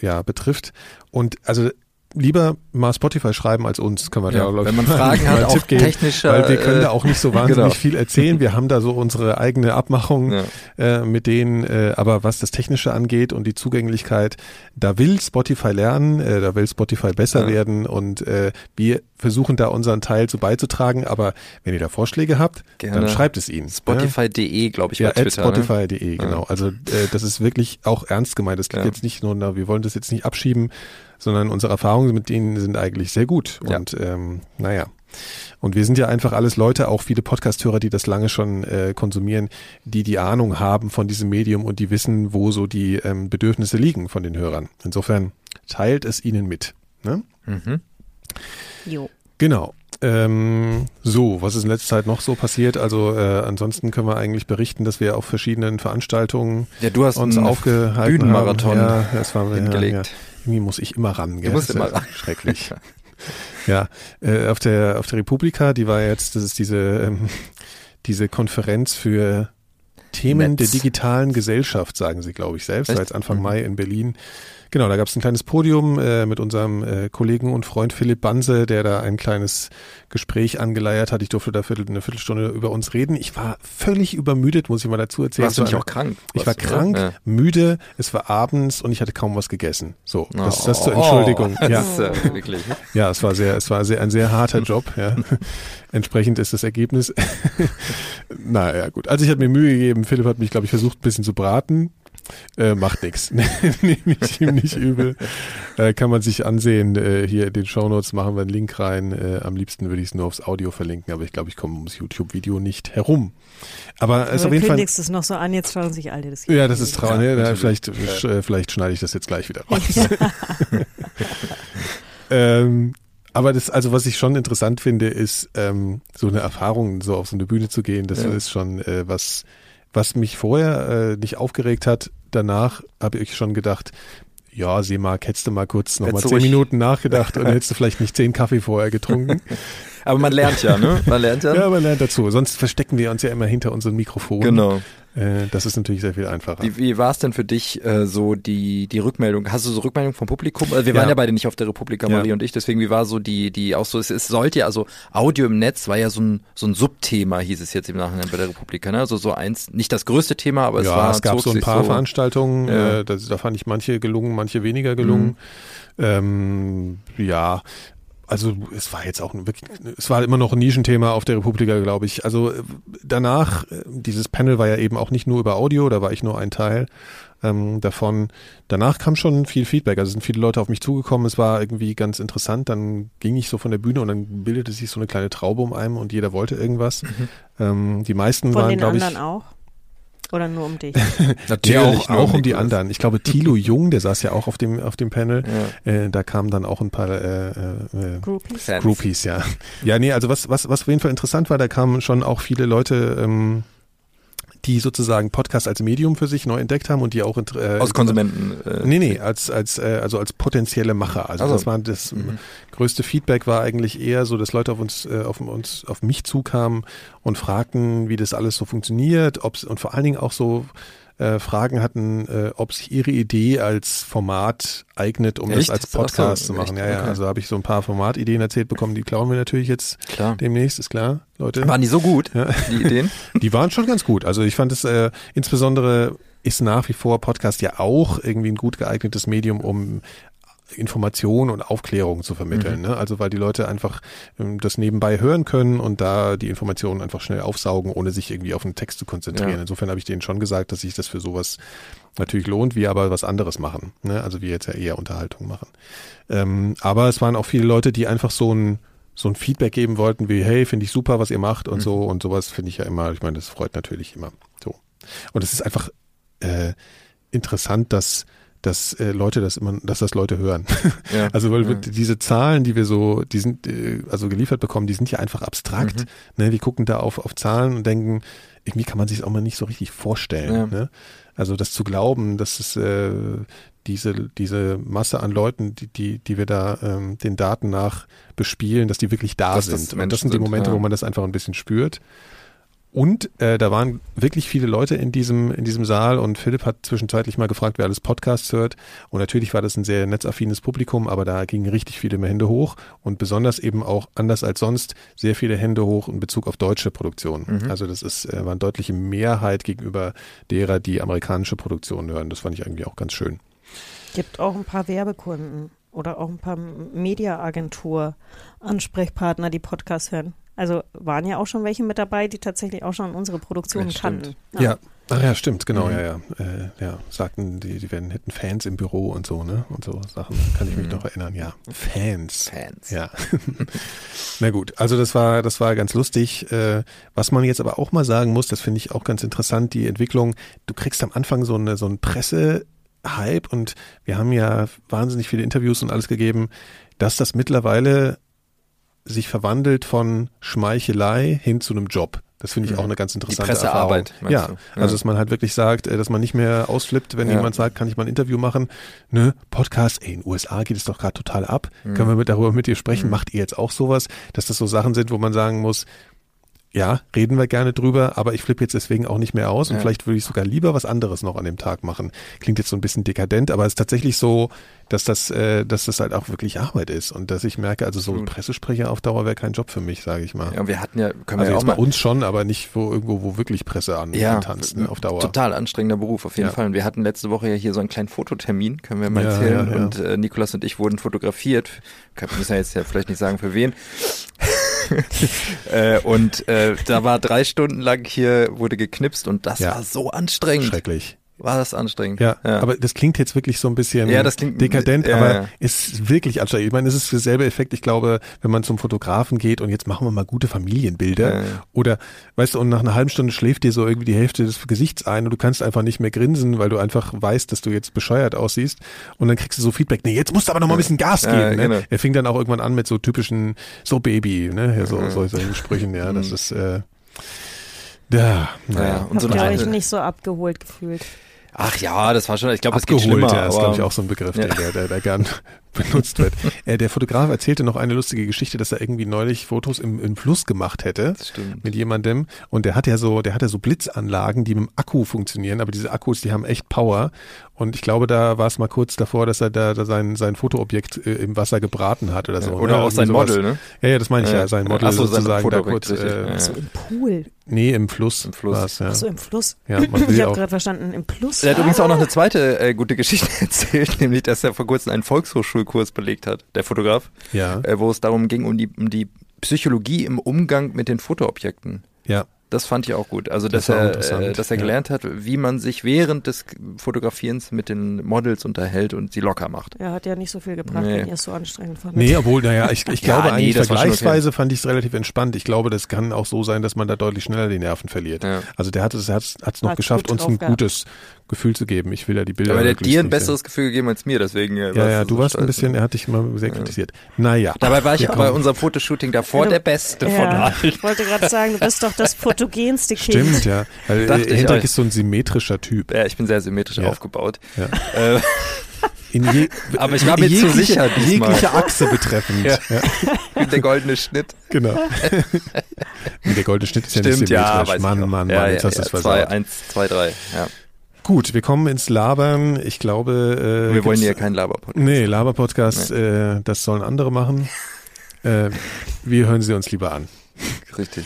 ja, betrifft. Und also lieber mal Spotify schreiben als uns, kann man Ja, da, glaub wenn ich, man mal Fragen hat, auch geben, technischer, Weil wir können äh, da auch nicht so wahnsinnig genau. viel erzählen. Wir haben da so unsere eigene Abmachung Ja. äh, mit denen, äh, aber was das Technische angeht und die Zugänglichkeit, da will Spotify lernen, äh, da will Spotify besser Ja. werden und äh, wir versuchen da unseren Teil zu beizutragen, aber wenn ihr da Vorschläge habt, Gerne. dann schreibt es ihnen. Spotify.de, glaube ich, Ja, bei Twitter. ne? spotify.de, genau. Also äh, das ist wirklich auch ernst gemeint. Das geht Ja. jetzt nicht nur, na, wir wollen das jetzt nicht abschieben, sondern unsere Erfahrungen mit denen sind eigentlich sehr gut. Ja. Und ähm, naja. Und wir sind ja einfach alles Leute, auch viele Podcast-Hörer, die das lange schon äh, konsumieren, die die Ahnung haben von diesem Medium und die wissen, wo so die ähm, Bedürfnisse liegen von den Hörern. Insofern teilt es ihnen mit. Ne? Mhm. Jo. Genau. Ähm, so, was ist in letzter Zeit noch so passiert? Also äh, ansonsten können wir eigentlich berichten, dass wir auf verschiedenen Veranstaltungen Ja, du hast uns einen aufgehalten Bühnenmarathon haben. Ja, das war hingelegt. Ja, ja. Irgendwie muss ich immer ran. Gell? musst Das ist immer ran. Schrecklich. ja, äh, auf der auf der Republika, die war jetzt, das ist diese ähm, diese Konferenz für Themen Netz. der digitalen Gesellschaft, sagen sie, glaube ich, selbst. Echt? Jetzt Anfang Mhm. Mai in Berlin. Genau, da gab es ein kleines Podium äh, mit unserem äh, Kollegen und Freund Philipp Banse, der da ein kleines Gespräch angeleiert hat. Ich durfte da viertel, eine Viertelstunde über uns reden. Ich war völlig übermüdet, muss ich mal dazu erzählen. Warst du nicht auch krank? ich war krank, oder? müde, es war abends und ich hatte kaum was gegessen. So, Ja. das, das zur Oh, Entschuldigung. Das Ja, ist äh, wirklich. ja, es war sehr, es war sehr, ein sehr harter Job. Ja. Entsprechend ist das Ergebnis. naja, gut. Also ich hatte mir Mühe gegeben. Philipp hat mich, glaube ich, versucht, ein bisschen zu braten. Äh, macht nix. Nehme ich ihm nicht übel. Äh, kann man sich ansehen. Äh, hier in den Shownotes machen wir einen Link rein. Äh, am liebsten würde ich es nur aufs Audio verlinken, aber ich glaube, ich komme ums YouTube-Video nicht herum. Aber es ist Du auf jeden Fall. es noch so an, jetzt schauen sich alle das Ja, das ist traurig. Ja, ne? natürlich. vielleicht, sch- äh, vielleicht schneide ich das jetzt gleich wieder raus. ähm, aber das, also was ich schon interessant finde, ist ähm, so eine Erfahrung, so auf so eine Bühne zu gehen. Das Ja. ist schon äh, was, was mich vorher äh, nicht aufgeregt hat. Danach habe ich schon gedacht, ja, Seemark, hättest du mal kurz noch mal Hättest du zehn Minuten nachgedacht und hättest du vielleicht nicht zehn Kaffee vorher getrunken. Aber man lernt ja, ne? Man lernt ja. ja, man lernt dazu. Sonst verstecken wir uns ja immer hinter unseren Mikrofonen. Genau. Äh, das ist natürlich sehr viel einfacher. Wie, wie war es denn für dich äh, so die die Rückmeldung? Hast du so Rückmeldung vom Publikum? Also wir waren Ja. ja beide nicht auf der Republika, Ja. Marie und ich, deswegen wie war so die die auch so es, es sollte ja also Audio im Netz war ja so ein so ein Subthema hieß es jetzt im Nachhinein bei der Republika, ne? Also so eins nicht das größte Thema, aber es ja, war es gab so ein paar Veranstaltungen, Ja. äh, da, da fand ich manche gelungen, manche weniger gelungen. Ähm, ja, also es war jetzt auch ein wirklich, es war immer noch ein Nischenthema auf der Republika, glaube ich. Also äh, danach, äh, dieses Panel war ja eben auch nicht nur über Audio, da war ich nur ein Teil ähm, davon. Danach kam schon viel Feedback, also sind viele Leute auf mich zugekommen, es war irgendwie ganz interessant. Dann ging ich so von der Bühne und dann bildete sich so eine kleine Traube um einem und jeder wollte irgendwas. Ähm, die meisten Von waren, den glaube ich, anderen auch? Oder nur um dich? Natürlich ja, auch, auch um die Niklas. anderen. Ich glaube, Thilo Jung, der saß ja auch auf dem, auf dem Panel. Ja. Äh, da kamen dann auch ein paar äh, äh, Groupies? Fans. Groupies, ja. Ja, nee, also was, was, was auf jeden Fall interessant war, da kamen schon auch viele Leute, ähm, die sozusagen Podcast als Medium für sich neu entdeckt haben und die auch äh, Aus Konsumenten. Äh, Nee, nee, als, als, äh, also als potenzielle Macher. Also, Also. das war das Mhm. größte Feedback war eigentlich eher so, dass Leute auf uns, äh, auf uns, auf mich zukamen und fragten, wie das alles so funktioniert, ob's, und vor allen Dingen auch so äh, Fragen hatten, äh, ob sich ihre Idee als Format eignet, um Echt? das als Ach so, Podcast zu machen. echt? Ja, ja, Okay. also habe ich so ein paar Formatideen erzählt bekommen, die klauen wir natürlich jetzt Klar. demnächst, ist klar, Leute. Waren die so gut, Ja. die Ideen? Die waren schon ganz gut. Also ich fand es äh, insbesondere ist nach wie vor Podcast ja auch irgendwie ein gut geeignetes Medium, um Information und Aufklärung zu vermitteln. Mhm. Ne? Also weil die Leute einfach ähm, das nebenbei hören können und da die Informationen einfach schnell aufsaugen, ohne sich irgendwie auf den Text zu konzentrieren. Ja. Insofern habe ich denen schon gesagt, dass sich das für sowas natürlich lohnt, wir aber was anderes machen. Ne? Also wir jetzt ja eher Unterhaltung machen. Ähm, aber es waren auch viele Leute, die einfach so ein so ein Feedback geben wollten, wie, hey, finde ich super, was ihr macht und mhm. so und sowas finde ich ja immer, ich meine, das freut natürlich immer so. Und es ist einfach äh, interessant, dass dass äh, Leute das immer, dass das Leute hören. Ja. Also weil ja. diese Zahlen, die wir so, die sind äh, also geliefert bekommen, die sind ja einfach abstrakt. Mhm. Ne? Wir gucken da auf auf Zahlen und denken, irgendwie kann man sich auch mal nicht so richtig vorstellen. Ja. Ne? Also das zu glauben, dass es äh, diese diese Masse an Leuten, die die die wir da ähm, den Daten nach bespielen, dass die wirklich da dass sind. Und das sind die Momente, ja. wo man das einfach ein bisschen spürt. Und äh, da waren wirklich viele Leute in diesem, in diesem Saal und Philipp hat zwischenzeitlich mal gefragt, wer alles Podcasts hört. Und natürlich war das ein sehr netzaffines Publikum, aber da gingen richtig viele Hände hoch und besonders eben auch anders als sonst sehr viele Hände hoch in Bezug auf deutsche Produktionen. Mhm. Also das ist, äh, war eine deutliche Mehrheit gegenüber derer, die amerikanische Produktionen hören. Das fand ich irgendwie auch ganz schön. Gibt auch ein paar Werbekunden oder auch ein paar Mediaagentur-Ansprechpartner, die Podcasts hören. Also waren ja auch schon welche mit dabei, die tatsächlich auch schon unsere Produktion ja, kannten. Ja. ja. Ach ja, stimmt, genau, mhm. ja, ja. Äh, ja, sagten, die, die werden, hätten Fans im Büro und so, ne? Und so Sachen, kann ich mich mhm. noch erinnern, ja. Fans. Fans. Ja. Na gut, also das war, das war ganz lustig. Äh, was man jetzt aber auch mal sagen muss, das finde ich auch ganz interessant, die Entwicklung, du kriegst am Anfang so eine, so ein Presse, Hype und wir haben ja wahnsinnig viele Interviews und alles gegeben, dass das mittlerweile sich verwandelt von Schmeichelei hin zu einem Job. Das finde ich auch eine ganz interessante Die Erfahrung. Ja, ja, also dass man halt wirklich sagt, äh, dass man nicht mehr ausflippt, wenn ja. jemand sagt, kann ich mal ein Interview machen? Ne, Podcast, ey, in den USA geht es doch gerade total ab. Mhm. Können wir mit, darüber mit dir sprechen? Mhm. Macht ihr jetzt auch sowas? Dass das so Sachen sind, wo man sagen muss, ja, reden wir gerne drüber, aber ich flippe jetzt deswegen auch nicht mehr aus und ja. vielleicht würde ich sogar lieber was anderes noch an dem Tag machen. Klingt jetzt so ein bisschen dekadent, aber es ist tatsächlich so, dass das, äh, dass das halt auch wirklich Arbeit ist und dass ich merke, also so ein Pressesprecher auf Dauer wäre kein Job für mich, sage ich mal. Ja, wir hatten ja, können also wir ja auch mal bei uns schon, aber nicht wo irgendwo, wo wirklich Presse an ja, tanzt ne, auf Dauer. Total anstrengender Beruf auf jeden ja. Fall. Und wir hatten letzte Woche ja hier so einen kleinen Fototermin, können wir mal erzählen. Und äh, Nikolas und ich wurden fotografiert. Kann, müssen ja jetzt ja vielleicht nicht sagen für wen. äh, und äh, da war drei Stunden lang hier, wurde geknipst und das ja. war so anstrengend. Schrecklich war das anstrengend. Ja, ja, aber das klingt jetzt wirklich so ein bisschen ja, das klingt, dekadent, ja, aber ja. ist wirklich anstrengend. Ich meine, es ist derselbe Effekt, ich glaube, wenn man zum Fotografen geht und jetzt machen wir mal gute Familienbilder ja, oder, weißt du, und nach einer halben Stunde schläft dir so irgendwie die Hälfte des Gesichts ein und du kannst einfach nicht mehr grinsen, weil du einfach weißt, dass du jetzt bescheuert aussiehst und dann kriegst du so Feedback, nee, jetzt musst du aber noch mal ein bisschen Gas geben. Ne? Genau. Er fing dann auch irgendwann an mit so typischen, so Baby, ne, ja, so, so solchen Sprüchen, ja, das mhm. ist, äh, ja, naja. Und Habt so ihr euch nicht so abgeholt gefühlt? Ach ja, das war schon, ich glaube, es geht schlimmer. Ja, ist, glaube ich, auch so ein Begriff, ja. der, der, der gern benutzt wird. äh, der Fotograf erzählte noch eine lustige Geschichte, dass er irgendwie neulich Fotos im, im Fluss gemacht hätte. Das stimmt. Mit jemandem. Und der hat ja so, der hat ja so Blitzanlagen, die mit dem Akku funktionieren, aber diese Akkus, die haben echt Power. Und ich glaube, da war es mal kurz davor, dass er da, da sein, sein Fotoobjekt äh, im Wasser gebraten hat oder so. oder ne? auch sein sowas. Model, ne? Ja, ja, das meine ich ja, sein Model Ach so, sozusagen da kurz. Äh, Ach so, im Pool. Nee, im Fluss. Im Fluss. Ja. Ach so, im Fluss. Ja, ich habe gerade verstanden, im Fluss. Er hat übrigens auch noch eine zweite äh, gute Geschichte erzählt, nämlich, dass er vor kurzem einen Volkshochschulkurs belegt hat, der Fotograf, ja. äh, wo es darum ging, um die, um die Psychologie im Umgang mit den Fotoobjekten. Ja. Das fand ich auch gut. Also, dass das er, äh, dass er gelernt ja. hat, wie man sich während des Fotografierens mit den Models unterhält und sie locker macht. Er hat ja nicht so viel gebracht, nee. wenn ihr es so anstrengend fandet. Nee, obwohl, naja, ich, ich glaube ja, nee, eigentlich vergleichsweise okay. fand ich es relativ entspannt. Ich glaube, das kann auch so sein, dass man da deutlich schneller die Nerven verliert. Ja. Also der hat es, hat es noch Hat's geschafft, uns ein gutes, Gefühl zu geben. Ich will ja die Bilder. Aber der hat dir ein besseres sehen. Gefühl gegeben als mir, deswegen. Ja, ja, ja du warst ein bisschen, er hat dich immer sehr kritisiert. Naja. Dabei war ich auch bei unserem Fotoshooting davor der Beste ja, von allen. Ich wollte gerade sagen, du bist doch das fotogenste Kind. Stimmt, ja. Weil äh, Hendrik ist so ein symmetrischer Typ. Ja, ich bin sehr symmetrisch ja. aufgebaut. Ja. Äh, Je, aber ich war mir zu sicher diesmal. Jegliche Achse betreffend. Ja. Ja. Der goldene Schnitt. Genau. der goldene Schnitt ist Stimmt, ja nicht symmetrisch. Ja, Mann, Mann, Mann, ja, jetzt hast du es versaut. Zwei, eins, zwei, drei, ja. Gut, wir kommen ins Labern. Ich glaube, äh, wir wollen ja keinen Laber-Podcast. Nee, Laber-Podcast, nee. äh, das sollen andere machen. äh, wir hören sie uns lieber an. Richtig.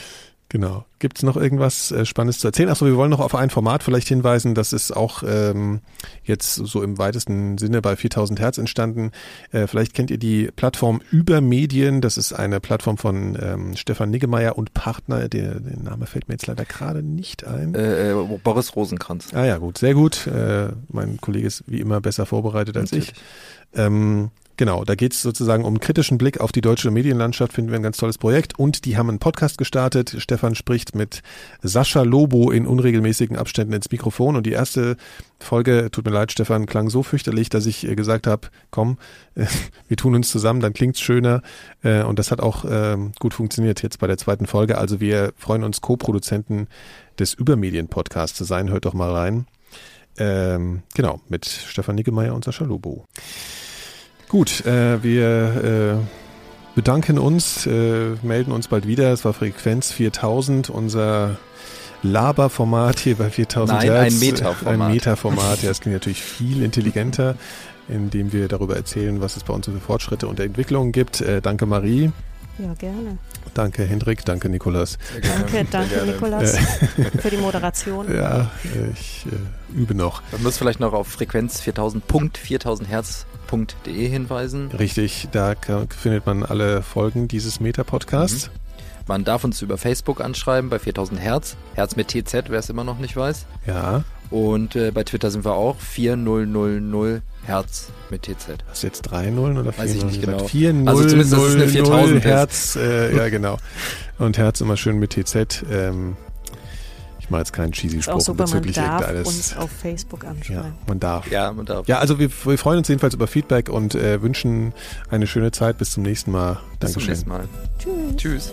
Genau. Gibt es noch irgendwas äh, Spannendes zu erzählen? Achso, wir wollen noch auf ein Format vielleicht hinweisen. Das ist auch ähm, jetzt so im weitesten Sinne bei 4000 Hertz entstanden. Äh, vielleicht kennt ihr die Plattform Übermedien. Das ist eine Plattform von ähm, Stefan Niggemeier und Partner. Der, der Name fällt mir jetzt leider gerade nicht ein. Äh, äh, Boris Rosenkranz. Ah ja, gut, sehr gut. Äh, mein Kollege ist wie immer besser vorbereitet als Natürlich. ich. Ähm, Genau, da geht es sozusagen um einen kritischen Blick auf die deutsche Medienlandschaft, finden wir ein ganz tolles Projekt. Und die haben einen Podcast gestartet. Stefan spricht mit Sascha Lobo in unregelmäßigen Abständen ins Mikrofon. Und die erste Folge, tut mir leid, Stefan, klang so fürchterlich, dass ich äh, gesagt habe, komm, äh, wir tun uns zusammen, dann klingt's schöner. Äh, und das hat auch ähm, gut funktioniert jetzt bei der zweiten Folge. Also wir freuen uns, Co-Produzenten des Übermedien-Podcasts zu sein. Hört doch mal rein. Ähm, genau, mit Stefan Niggemeier und Sascha Lobo. Gut, äh, wir äh, bedanken uns, äh, melden uns bald wieder. Es war Frequenz 4000, unser Laberformat hier bei 4000 Nein, Hertz. ein Metaformat. Ein Metaformat, ja, das klingt natürlich viel intelligenter, indem wir darüber erzählen, was es bei uns für Fortschritte und Entwicklungen gibt. Äh, danke Marie, Ja, gerne. danke Hendrik, danke Nikolas. Danke, danke Nikolas für die Moderation. Ja, äh, ich äh, übe noch. Man muss vielleicht noch auf Frequenz 4000.4000herz.de hinweisen. Richtig, da findet man alle Folgen dieses Meta-Podcasts. Man darf uns über Facebook anschreiben bei 4000 Hertz. Herz mit TZ, wer es immer noch nicht weiß. Ja, Und äh, bei Twitter sind wir auch 4000 Herz mit TZ. Hast du jetzt drei Nullen oder vier Weiß ich nicht genau. Vier Null, Also zumindest, dass es eine Null, 4000 Null, ist. Herz, äh, ja genau. Und Herz immer schön mit TZ. Ähm, ich mache jetzt keinen cheesy Ist auch Spruch man bezüglich darf irgendeines. uns auf Facebook Ja, anschreiben. man darf. Ja, man darf. Ja, also wir, wir freuen uns jedenfalls über Feedback und äh, wünschen eine schöne Zeit. Bis zum nächsten Mal. Bis zum Dankeschön. nächsten Mal. Tschüss. Tschüss.